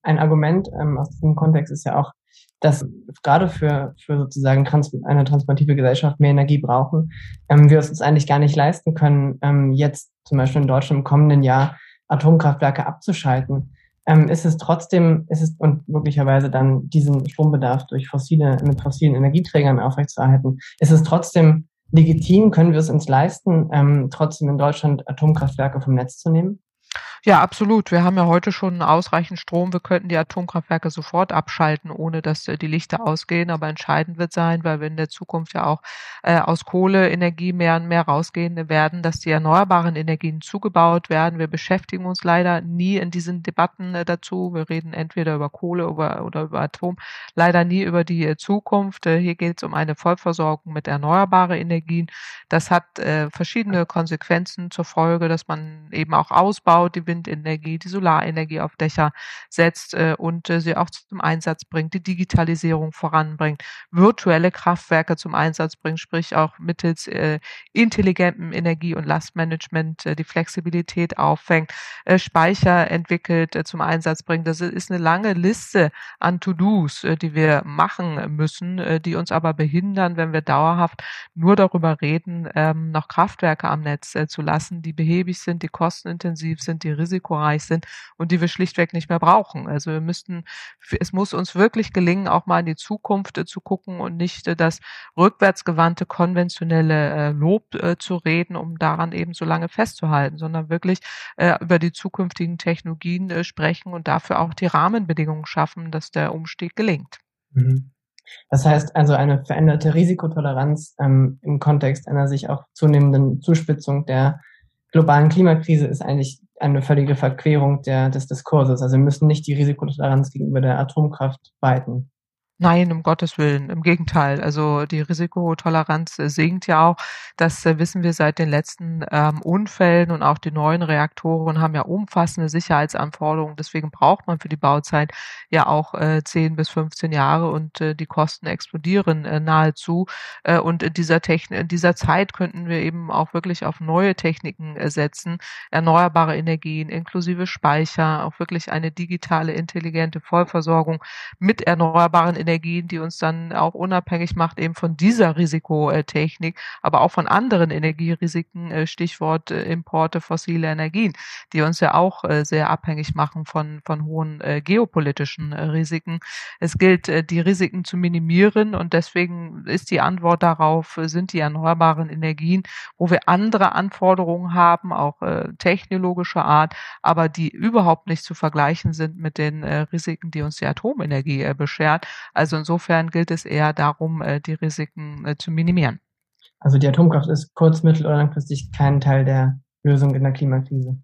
Ein Argument ähm, aus diesem Kontext ist ja auch, dass gerade für, für sozusagen trans eine transformative Gesellschaft mehr Energie brauchen, ähm, wir es uns eigentlich gar nicht leisten können, ähm, jetzt zum Beispiel in Deutschland im kommenden Jahr Atomkraftwerke abzuschalten ähm, ist es trotzdem, ist es und möglicherweise dann diesen Strombedarf durch fossile, mit fossilen Energieträgern aufrechtzuerhalten, ist es trotzdem legitim, können wir es uns leisten, ähm, trotzdem in Deutschland Atomkraftwerke vom Netz zu nehmen? Ja, absolut. Wir haben ja heute schon ausreichend Strom. Wir könnten die Atomkraftwerke sofort abschalten, ohne dass äh, die Lichter ausgehen. Aber entscheidend wird sein, weil wir in der Zukunft ja auch äh, aus Kohleenergie mehr und mehr rausgehen werden, dass die erneuerbaren Energien zugebaut werden. Wir beschäftigen uns leider nie in diesen Debatten äh, dazu. Wir reden entweder über Kohle oder, oder über Atom, leider nie über die äh, Zukunft. Äh, hier geht es um eine Vollversorgung mit erneuerbaren Energien. Das hat äh, verschiedene Konsequenzen zur Folge, dass man eben auch ausbaut, die Wind Windenergie, die Solarenergie auf Dächer setzt äh, und äh, sie auch zum Einsatz bringt, die Digitalisierung voranbringt, virtuelle Kraftwerke zum Einsatz bringt, sprich auch mittels äh, intelligentem Energie- und Lastmanagement die Flexibilität auffängt, Speicher entwickelt, zum Einsatz bringt. Das ist eine lange Liste an To-Dos, die wir machen müssen, die uns aber behindern, wenn wir dauerhaft nur darüber reden, noch Kraftwerke am Netz zu lassen, die behäbig sind, die kostenintensiv sind, die risikoreich sind und die wir schlichtweg nicht mehr brauchen. Also wir müssten, es muss uns wirklich gelingen, auch mal in die Zukunft äh, zu gucken und nicht äh, das rückwärtsgewandte konventionelle äh, Lob zu reden, um daran eben so lange festzuhalten, sondern wirklich über die zukünftigen Technologien sprechen und dafür auch die Rahmenbedingungen schaffen, dass der Umstieg gelingt. Mhm. Das heißt also eine veränderte Risikotoleranz ähm, im Kontext einer sich auch zunehmenden Zuspitzung der globalen Klimakrise ist eigentlich eine völlige Verquerung der, des Diskurses. Also wir müssen nicht die Risikotoleranz gegenüber der Atomkraft weiten. Nein, um Gottes Willen. Im Gegenteil. Also die Risikotoleranz äh, sinkt ja auch. Das äh, wissen wir seit den letzten ähm, Unfällen und auch die neuen Reaktoren haben ja umfassende Sicherheitsanforderungen. Deswegen braucht man für die Bauzeit ja auch äh, 10 bis 15 Jahre und äh, die Kosten explodieren äh, nahezu. Äh, und in dieser, Techn in dieser Zeit könnten wir eben auch wirklich auf neue Techniken äh, setzen, erneuerbare Energien inklusive Speicher, auch wirklich eine digitale, intelligente Vollversorgung mit erneuerbaren Energien Energien, die uns dann auch unabhängig macht eben von dieser Risikotechnik, aber auch von anderen Energierisiken, äh, Stichwort äh, Importe fossile Energien, die uns ja auch äh, sehr abhängig machen von, von hohen geopolitischen Risiken. Es gilt, die Risiken zu minimieren und deswegen ist die Antwort darauf, sind die erneuerbaren Energien, wo wir andere Anforderungen haben, auch technologischer Art, aber die überhaupt nicht zu vergleichen sind mit den Risiken, die uns die Atomenergie beschert. Also insofern gilt es eher darum, äh, die Risiken äh, zu minimieren. Also die Atomkraft ist kurz-, mittel- oder langfristig kein Teil der Lösung in der Klimakrise.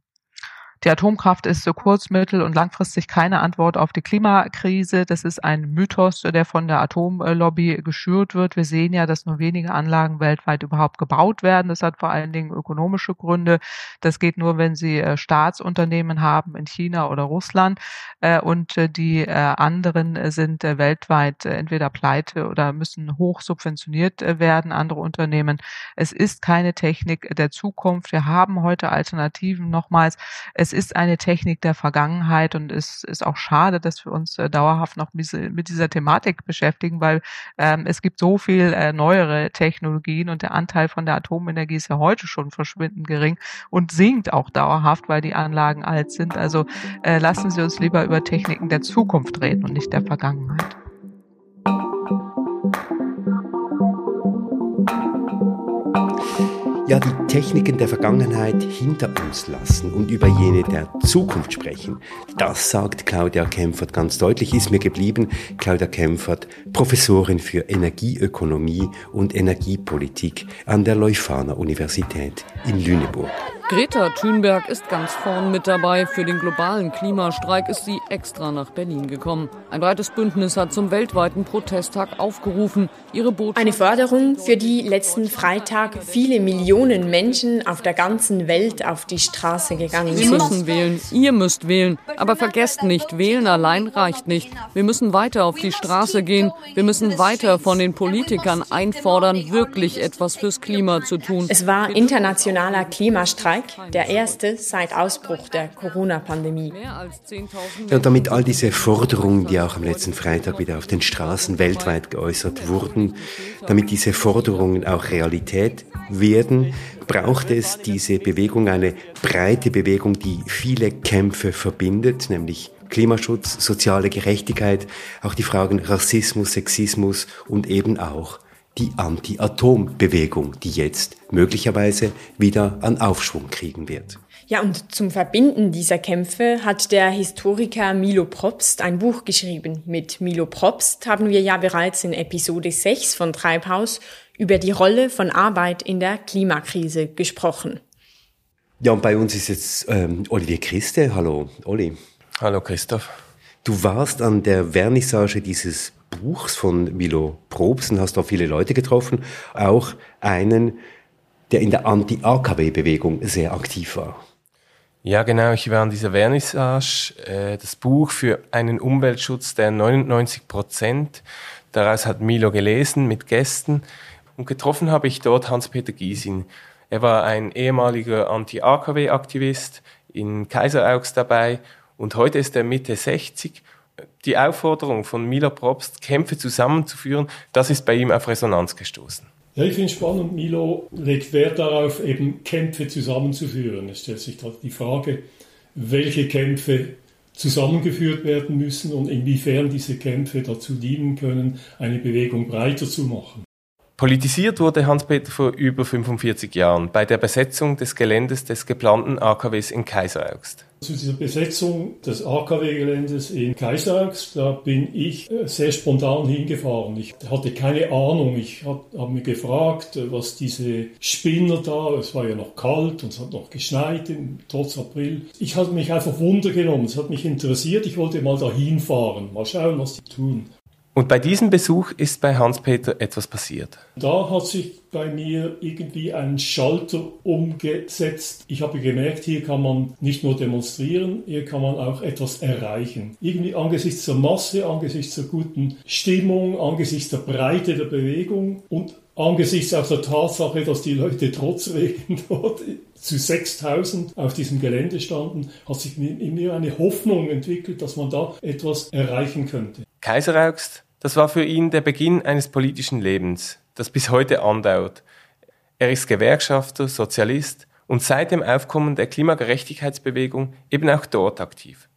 Die Atomkraft ist so kurz-, mittel- und langfristig keine Antwort auf die Klimakrise. Das ist ein Mythos, der von der Atomlobby geschürt wird. Wir sehen ja, dass nur wenige Anlagen weltweit überhaupt gebaut werden. Das hat vor allen Dingen ökonomische Gründe. Das geht nur, wenn Sie äh, Staatsunternehmen haben in China oder Russland. Äh, und äh, die anderen sind weltweit entweder pleite oder müssen hoch subventioniert werden, andere Unternehmen. Es ist keine Technik der Zukunft. Wir haben heute Alternativen. Nochmals, es ist eine Technik der Vergangenheit und es ist auch schade, dass wir uns äh, dauerhaft noch mit dieser Thematik beschäftigen, weil ähm, es gibt so viel äh, neuere Technologien und der Anteil von der Atomenergie ist ja heute schon verschwindend gering und sinkt auch dauerhaft, weil die Anlagen alt sind. Also äh, lassen Sie uns lieber über Techniken der Zukunft reden und nicht der Vergangenheit. Ja die Techniken der Vergangenheit hinter uns lassen und über jene der Zukunft sprechen. Das sagt Claudia Kempfert ganz deutlich, ist mir geblieben. Claudia Kempfert, Professorin für Energieökonomie und Energiepolitik an der Leuphana Universität in Lüneburg. Greta Thunberg ist ganz vorn mit dabei. Für den globalen Klimastreik ist sie extra nach Berlin gekommen. Ein breites Bündnis hat zum weltweiten Protesttag aufgerufen. Ihre Botschaft Eine Forderung, für die letzten Freitag viele Millionen Menschen auf der ganzen Welt auf die Straße gegangen sind. Sie müssen wählen, ihr müsst wählen. Aber vergesst nicht, wählen allein reicht nicht. Wir müssen weiter auf die Straße gehen. Wir müssen weiter von den Politikern einfordern, wirklich etwas fürs Klima zu tun. Es war internationaler Klimastreik Streik, der erste seit Ausbruch der Corona-Pandemie. Ja, und damit all diese Forderungen, die auch am letzten Freitag wieder auf den Straßen weltweit geäußert wurden, damit diese Forderungen auch Realität werden, braucht es diese Bewegung, eine breite Bewegung, die viele Kämpfe verbindet, nämlich Klimaschutz, soziale Gerechtigkeit, auch die Fragen Rassismus, Sexismus und eben auch die Anti-Atom-Bewegung, die jetzt möglicherweise wieder an Aufschwung kriegen wird. Ja, und zum Verbinden dieser Kämpfe hat der Historiker Milo Probst ein Buch geschrieben. Mit Milo Probst haben wir ja bereits in Episode 6 von Treibhaus über die Rolle von Arbeit in der Klimakrise gesprochen. Ja, und bei uns ist jetzt ähm, Olivier Christe. Hallo, Olli. Hallo, Christoph. Du warst an der Vernissage dieses Buchs von Milo Probst und hast auch viele Leute getroffen. Auch einen, der in der Anti-AKW-Bewegung sehr aktiv war. Ja, genau. Ich war an dieser Vernissage. Äh, das Buch für einen Umweltschutz der 99 Prozent. Daraus hat Milo gelesen mit Gästen. Und getroffen habe ich dort Hans-Peter Giesin. Er war ein ehemaliger Anti-AKW-Aktivist in Kaiseraugst dabei und heute ist er Mitte 60. Die Aufforderung von Milo Probst, Kämpfe zusammenzuführen, das ist bei ihm auf Resonanz gestoßen. Ja, ich finde es spannend. Milo legt Wert darauf, eben Kämpfe zusammenzuführen. Es stellt sich die Frage, welche Kämpfe zusammengeführt werden müssen und inwiefern diese Kämpfe dazu dienen können, eine Bewegung breiter zu machen. Politisiert wurde Hans-Peter vor über 45 Jahren bei der Besetzung des Geländes des geplanten AKWs in Kaiseraugst. Zu dieser Besetzung des AKW-Geländes in Kaiseraugst, da bin ich äh, sehr spontan hingefahren. Ich hatte keine Ahnung. Ich habe hab mich gefragt, äh, was diese Spinner da, es war ja noch kalt und es hat noch geschneit, trotz April. Ich hatte mich einfach Wunder genommen. Es hat mich interessiert. Ich wollte mal dahin fahren, mal schauen, was die tun. Und bei diesem Besuch ist bei Hans-Peter etwas passiert. Da hat sich bei mir irgendwie ein Schalter umgesetzt. Ich habe gemerkt, hier kann man nicht nur demonstrieren, hier kann man auch etwas erreichen. Irgendwie angesichts der Masse, angesichts der guten Stimmung, angesichts der Breite der Bewegung und angesichts auch der Tatsache, dass die Leute trotz Regen dort zu 6000 auf diesem Gelände standen, hat sich in mir eine Hoffnung entwickelt, dass man da etwas erreichen könnte. Kaiseraugst das war für ihn der Beginn eines politischen Lebens, das bis heute andauert. Er ist Gewerkschafter, Sozialist und seit dem Aufkommen der Klimagerechtigkeitsbewegung eben auch dort aktiv.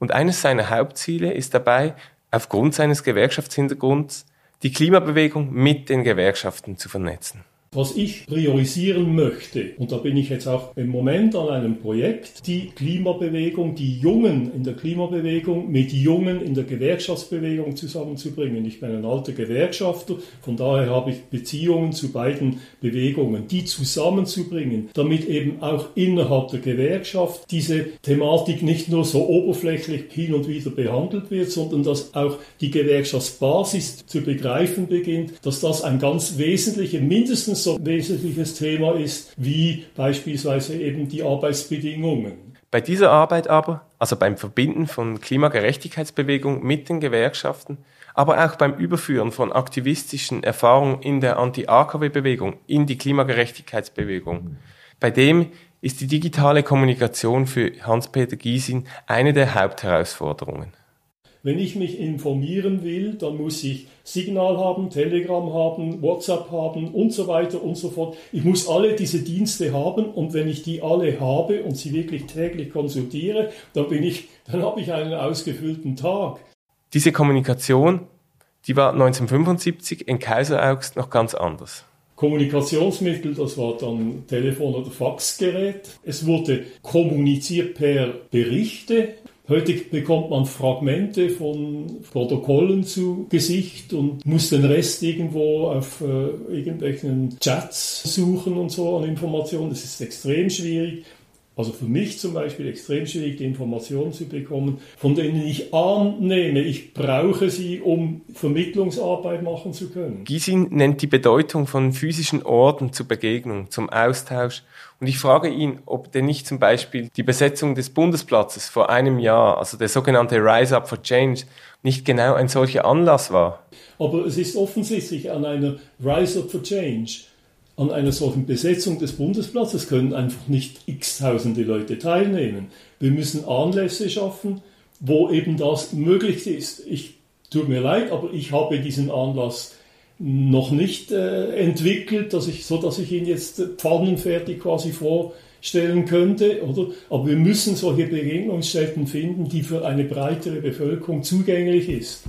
Und eines seiner Hauptziele ist dabei, aufgrund seines Gewerkschaftshintergrunds die Klimabewegung mit den Gewerkschaften zu vernetzen. Was ich priorisieren möchte, und da bin ich jetzt auch im Moment an einem Projekt, die Klimabewegung, die Jungen in der Klimabewegung mit Jungen in der Gewerkschaftsbewegung zusammenzubringen. Ich bin ein alter Gewerkschafter, von daher habe ich Beziehungen zu beiden Bewegungen, die zusammenzubringen, damit eben auch innerhalb der Gewerkschaft diese Thematik nicht nur so oberflächlich hin und wieder behandelt wird, sondern dass auch die Gewerkschaftsbasis zu begreifen beginnt, dass das ein ganz wesentlicher, mindestens so ein wesentliches Thema ist wie beispielsweise eben die Arbeitsbedingungen. Bei dieser Arbeit aber, also beim Verbinden von Klimagerechtigkeitsbewegung mit den Gewerkschaften, aber auch beim Überführen von aktivistischen Erfahrungen in der Anti-AKW-Bewegung in die Klimagerechtigkeitsbewegung, bei dem ist die digitale Kommunikation für Hans-Peter Giesin eine der Hauptherausforderungen. Wenn ich mich informieren will, dann muss ich Signal haben, Telegram haben, WhatsApp haben und so weiter und so fort. Ich muss alle diese Dienste haben und wenn ich die alle habe und sie wirklich täglich konsultiere, dann bin ich, dann habe ich einen ausgefüllten Tag. Diese Kommunikation, die war 1975 in Kaiseraugst noch ganz anders. Kommunikationsmittel, das war dann Telefon oder Faxgerät. Es wurde kommuniziert per Berichte. Heute bekommt man Fragmente von Protokollen zu Gesicht und muss den Rest irgendwo auf äh, irgendwelchen Chats suchen und so an Informationen. Das ist extrem schwierig. Also für mich zum Beispiel extrem schwierig, die Informationen zu bekommen, von denen ich annehme, ich brauche sie, um Vermittlungsarbeit machen zu können. Gisin nennt die Bedeutung von physischen Orten zur Begegnung, zum Austausch. Und ich frage ihn, ob denn nicht zum Beispiel die Besetzung des Bundesplatzes vor einem Jahr, also der sogenannte Rise Up for Change, nicht genau ein solcher Anlass war. Aber es ist offensichtlich an einer Rise Up for Change an einer solchen Besetzung des Bundesplatzes können einfach nicht x-tausende Leute teilnehmen. Wir müssen Anlässe schaffen, wo eben das möglich ist. Ich tut mir leid, aber ich habe diesen Anlass noch nicht äh, entwickelt, dass ich, so dass ich ihn jetzt pfannenfertig quasi vorstellen könnte, oder? Aber wir müssen solche Begegnungsstätten finden, die für eine breitere Bevölkerung zugänglich ist.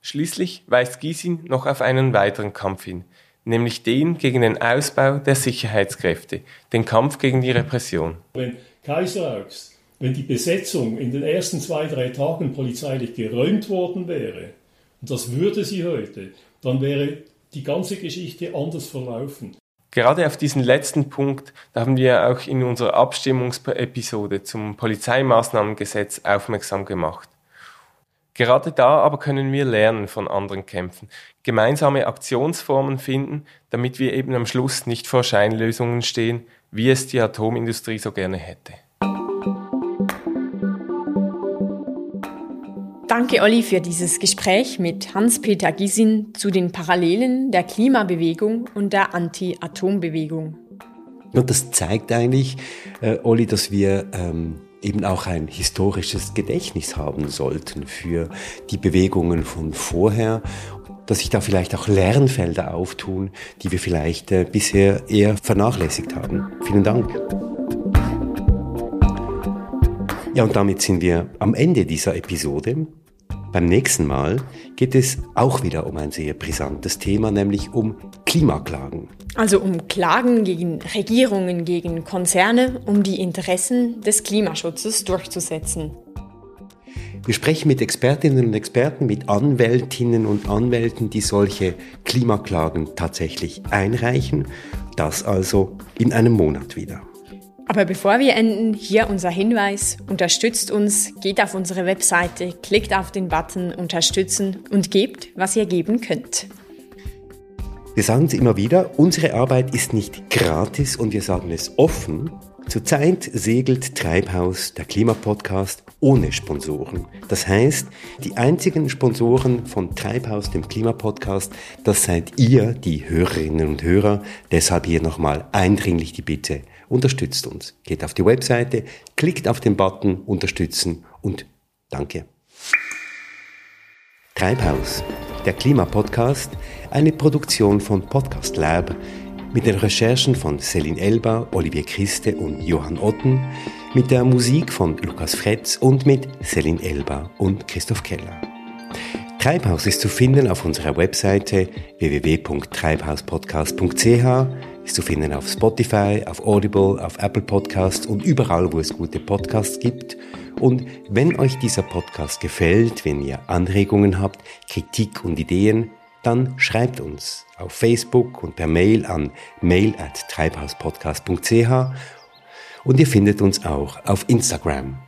Schließlich weist Gysin noch auf einen weiteren Kampf hin, nämlich den gegen den Ausbau der Sicherheitskräfte, den Kampf gegen die Repression. Wenn Kaiseraugst, wenn die Besetzung in den ersten zwei, drei Tagen polizeilich geräumt worden wäre, und das würde sie heute, dann wäre die ganze Geschichte anders verlaufen. Gerade auf diesen letzten Punkt da haben wir auch in unserer Abstimmungsepisode zum Polizeimaßnahmengesetz aufmerksam gemacht. Gerade da aber können wir lernen von anderen Kämpfen, gemeinsame Aktionsformen finden, damit wir eben am Schluss nicht vor Scheinlösungen stehen, wie es die Atomindustrie so gerne hätte. Danke, Olli, für dieses Gespräch mit Hans-Peter Gisin zu den Parallelen der Klimabewegung und der Anti-Atom-Bewegung. Und das zeigt eigentlich, äh, Olli, dass wir ähm, eben auch ein historisches Gedächtnis haben sollten für die Bewegungen von vorher, dass sich da vielleicht auch Lernfelder auftun, die wir vielleicht äh, bisher eher vernachlässigt haben. Vielen Dank. Ja, und damit sind wir am Ende dieser Episode. Beim nächsten Mal geht es auch wieder um ein sehr brisantes Thema, nämlich um Klimaklagen. Also um Klagen gegen Regierungen, gegen Konzerne, um die Interessen des Klimaschutzes durchzusetzen. Wir sprechen mit Expertinnen und Experten, mit Anwältinnen und Anwälten, die solche Klimaklagen tatsächlich einreichen. Das also in einem Monat wieder. Aber bevor wir enden, hier unser Hinweis. Unterstützt uns, geht auf unsere Webseite, klickt auf den Button Unterstützen und gebt, was ihr geben könnt. Wir sagen es immer wieder, unsere Arbeit ist nicht gratis und wir sagen es offen. Zurzeit segelt Treibhaus, der Klimapodcast, ohne Sponsoren. Das heißt, die einzigen Sponsoren von Treibhaus, dem Klimapodcast, das seid ihr, die Hörerinnen und Hörer. Deshalb hier nochmal eindringlich die Bitte, unterstützt uns. Geht auf die Webseite, klickt auf den Button Unterstützen und danke. Treibhaus, der Klimapodcast, eine Produktion von Podcast Lab mit den Recherchen von Céline Elba, Olivier Christe und Johann Otten, mit der Musik von Lukas Fretz und mit Céline Elba und Christoph Keller. Treibhaus ist zu finden auf unserer Webseite www.treibhauspodcast.ch ist zu finden auf Spotify, auf Audible, auf Apple Podcasts und überall, wo es gute Podcasts gibt. Und wenn euch dieser Podcast gefällt, wenn ihr Anregungen habt, Kritik und Ideen, dann schreibt uns auf Facebook und per Mail an mail at treibhauspodcast.ch und ihr findet uns auch auf Instagram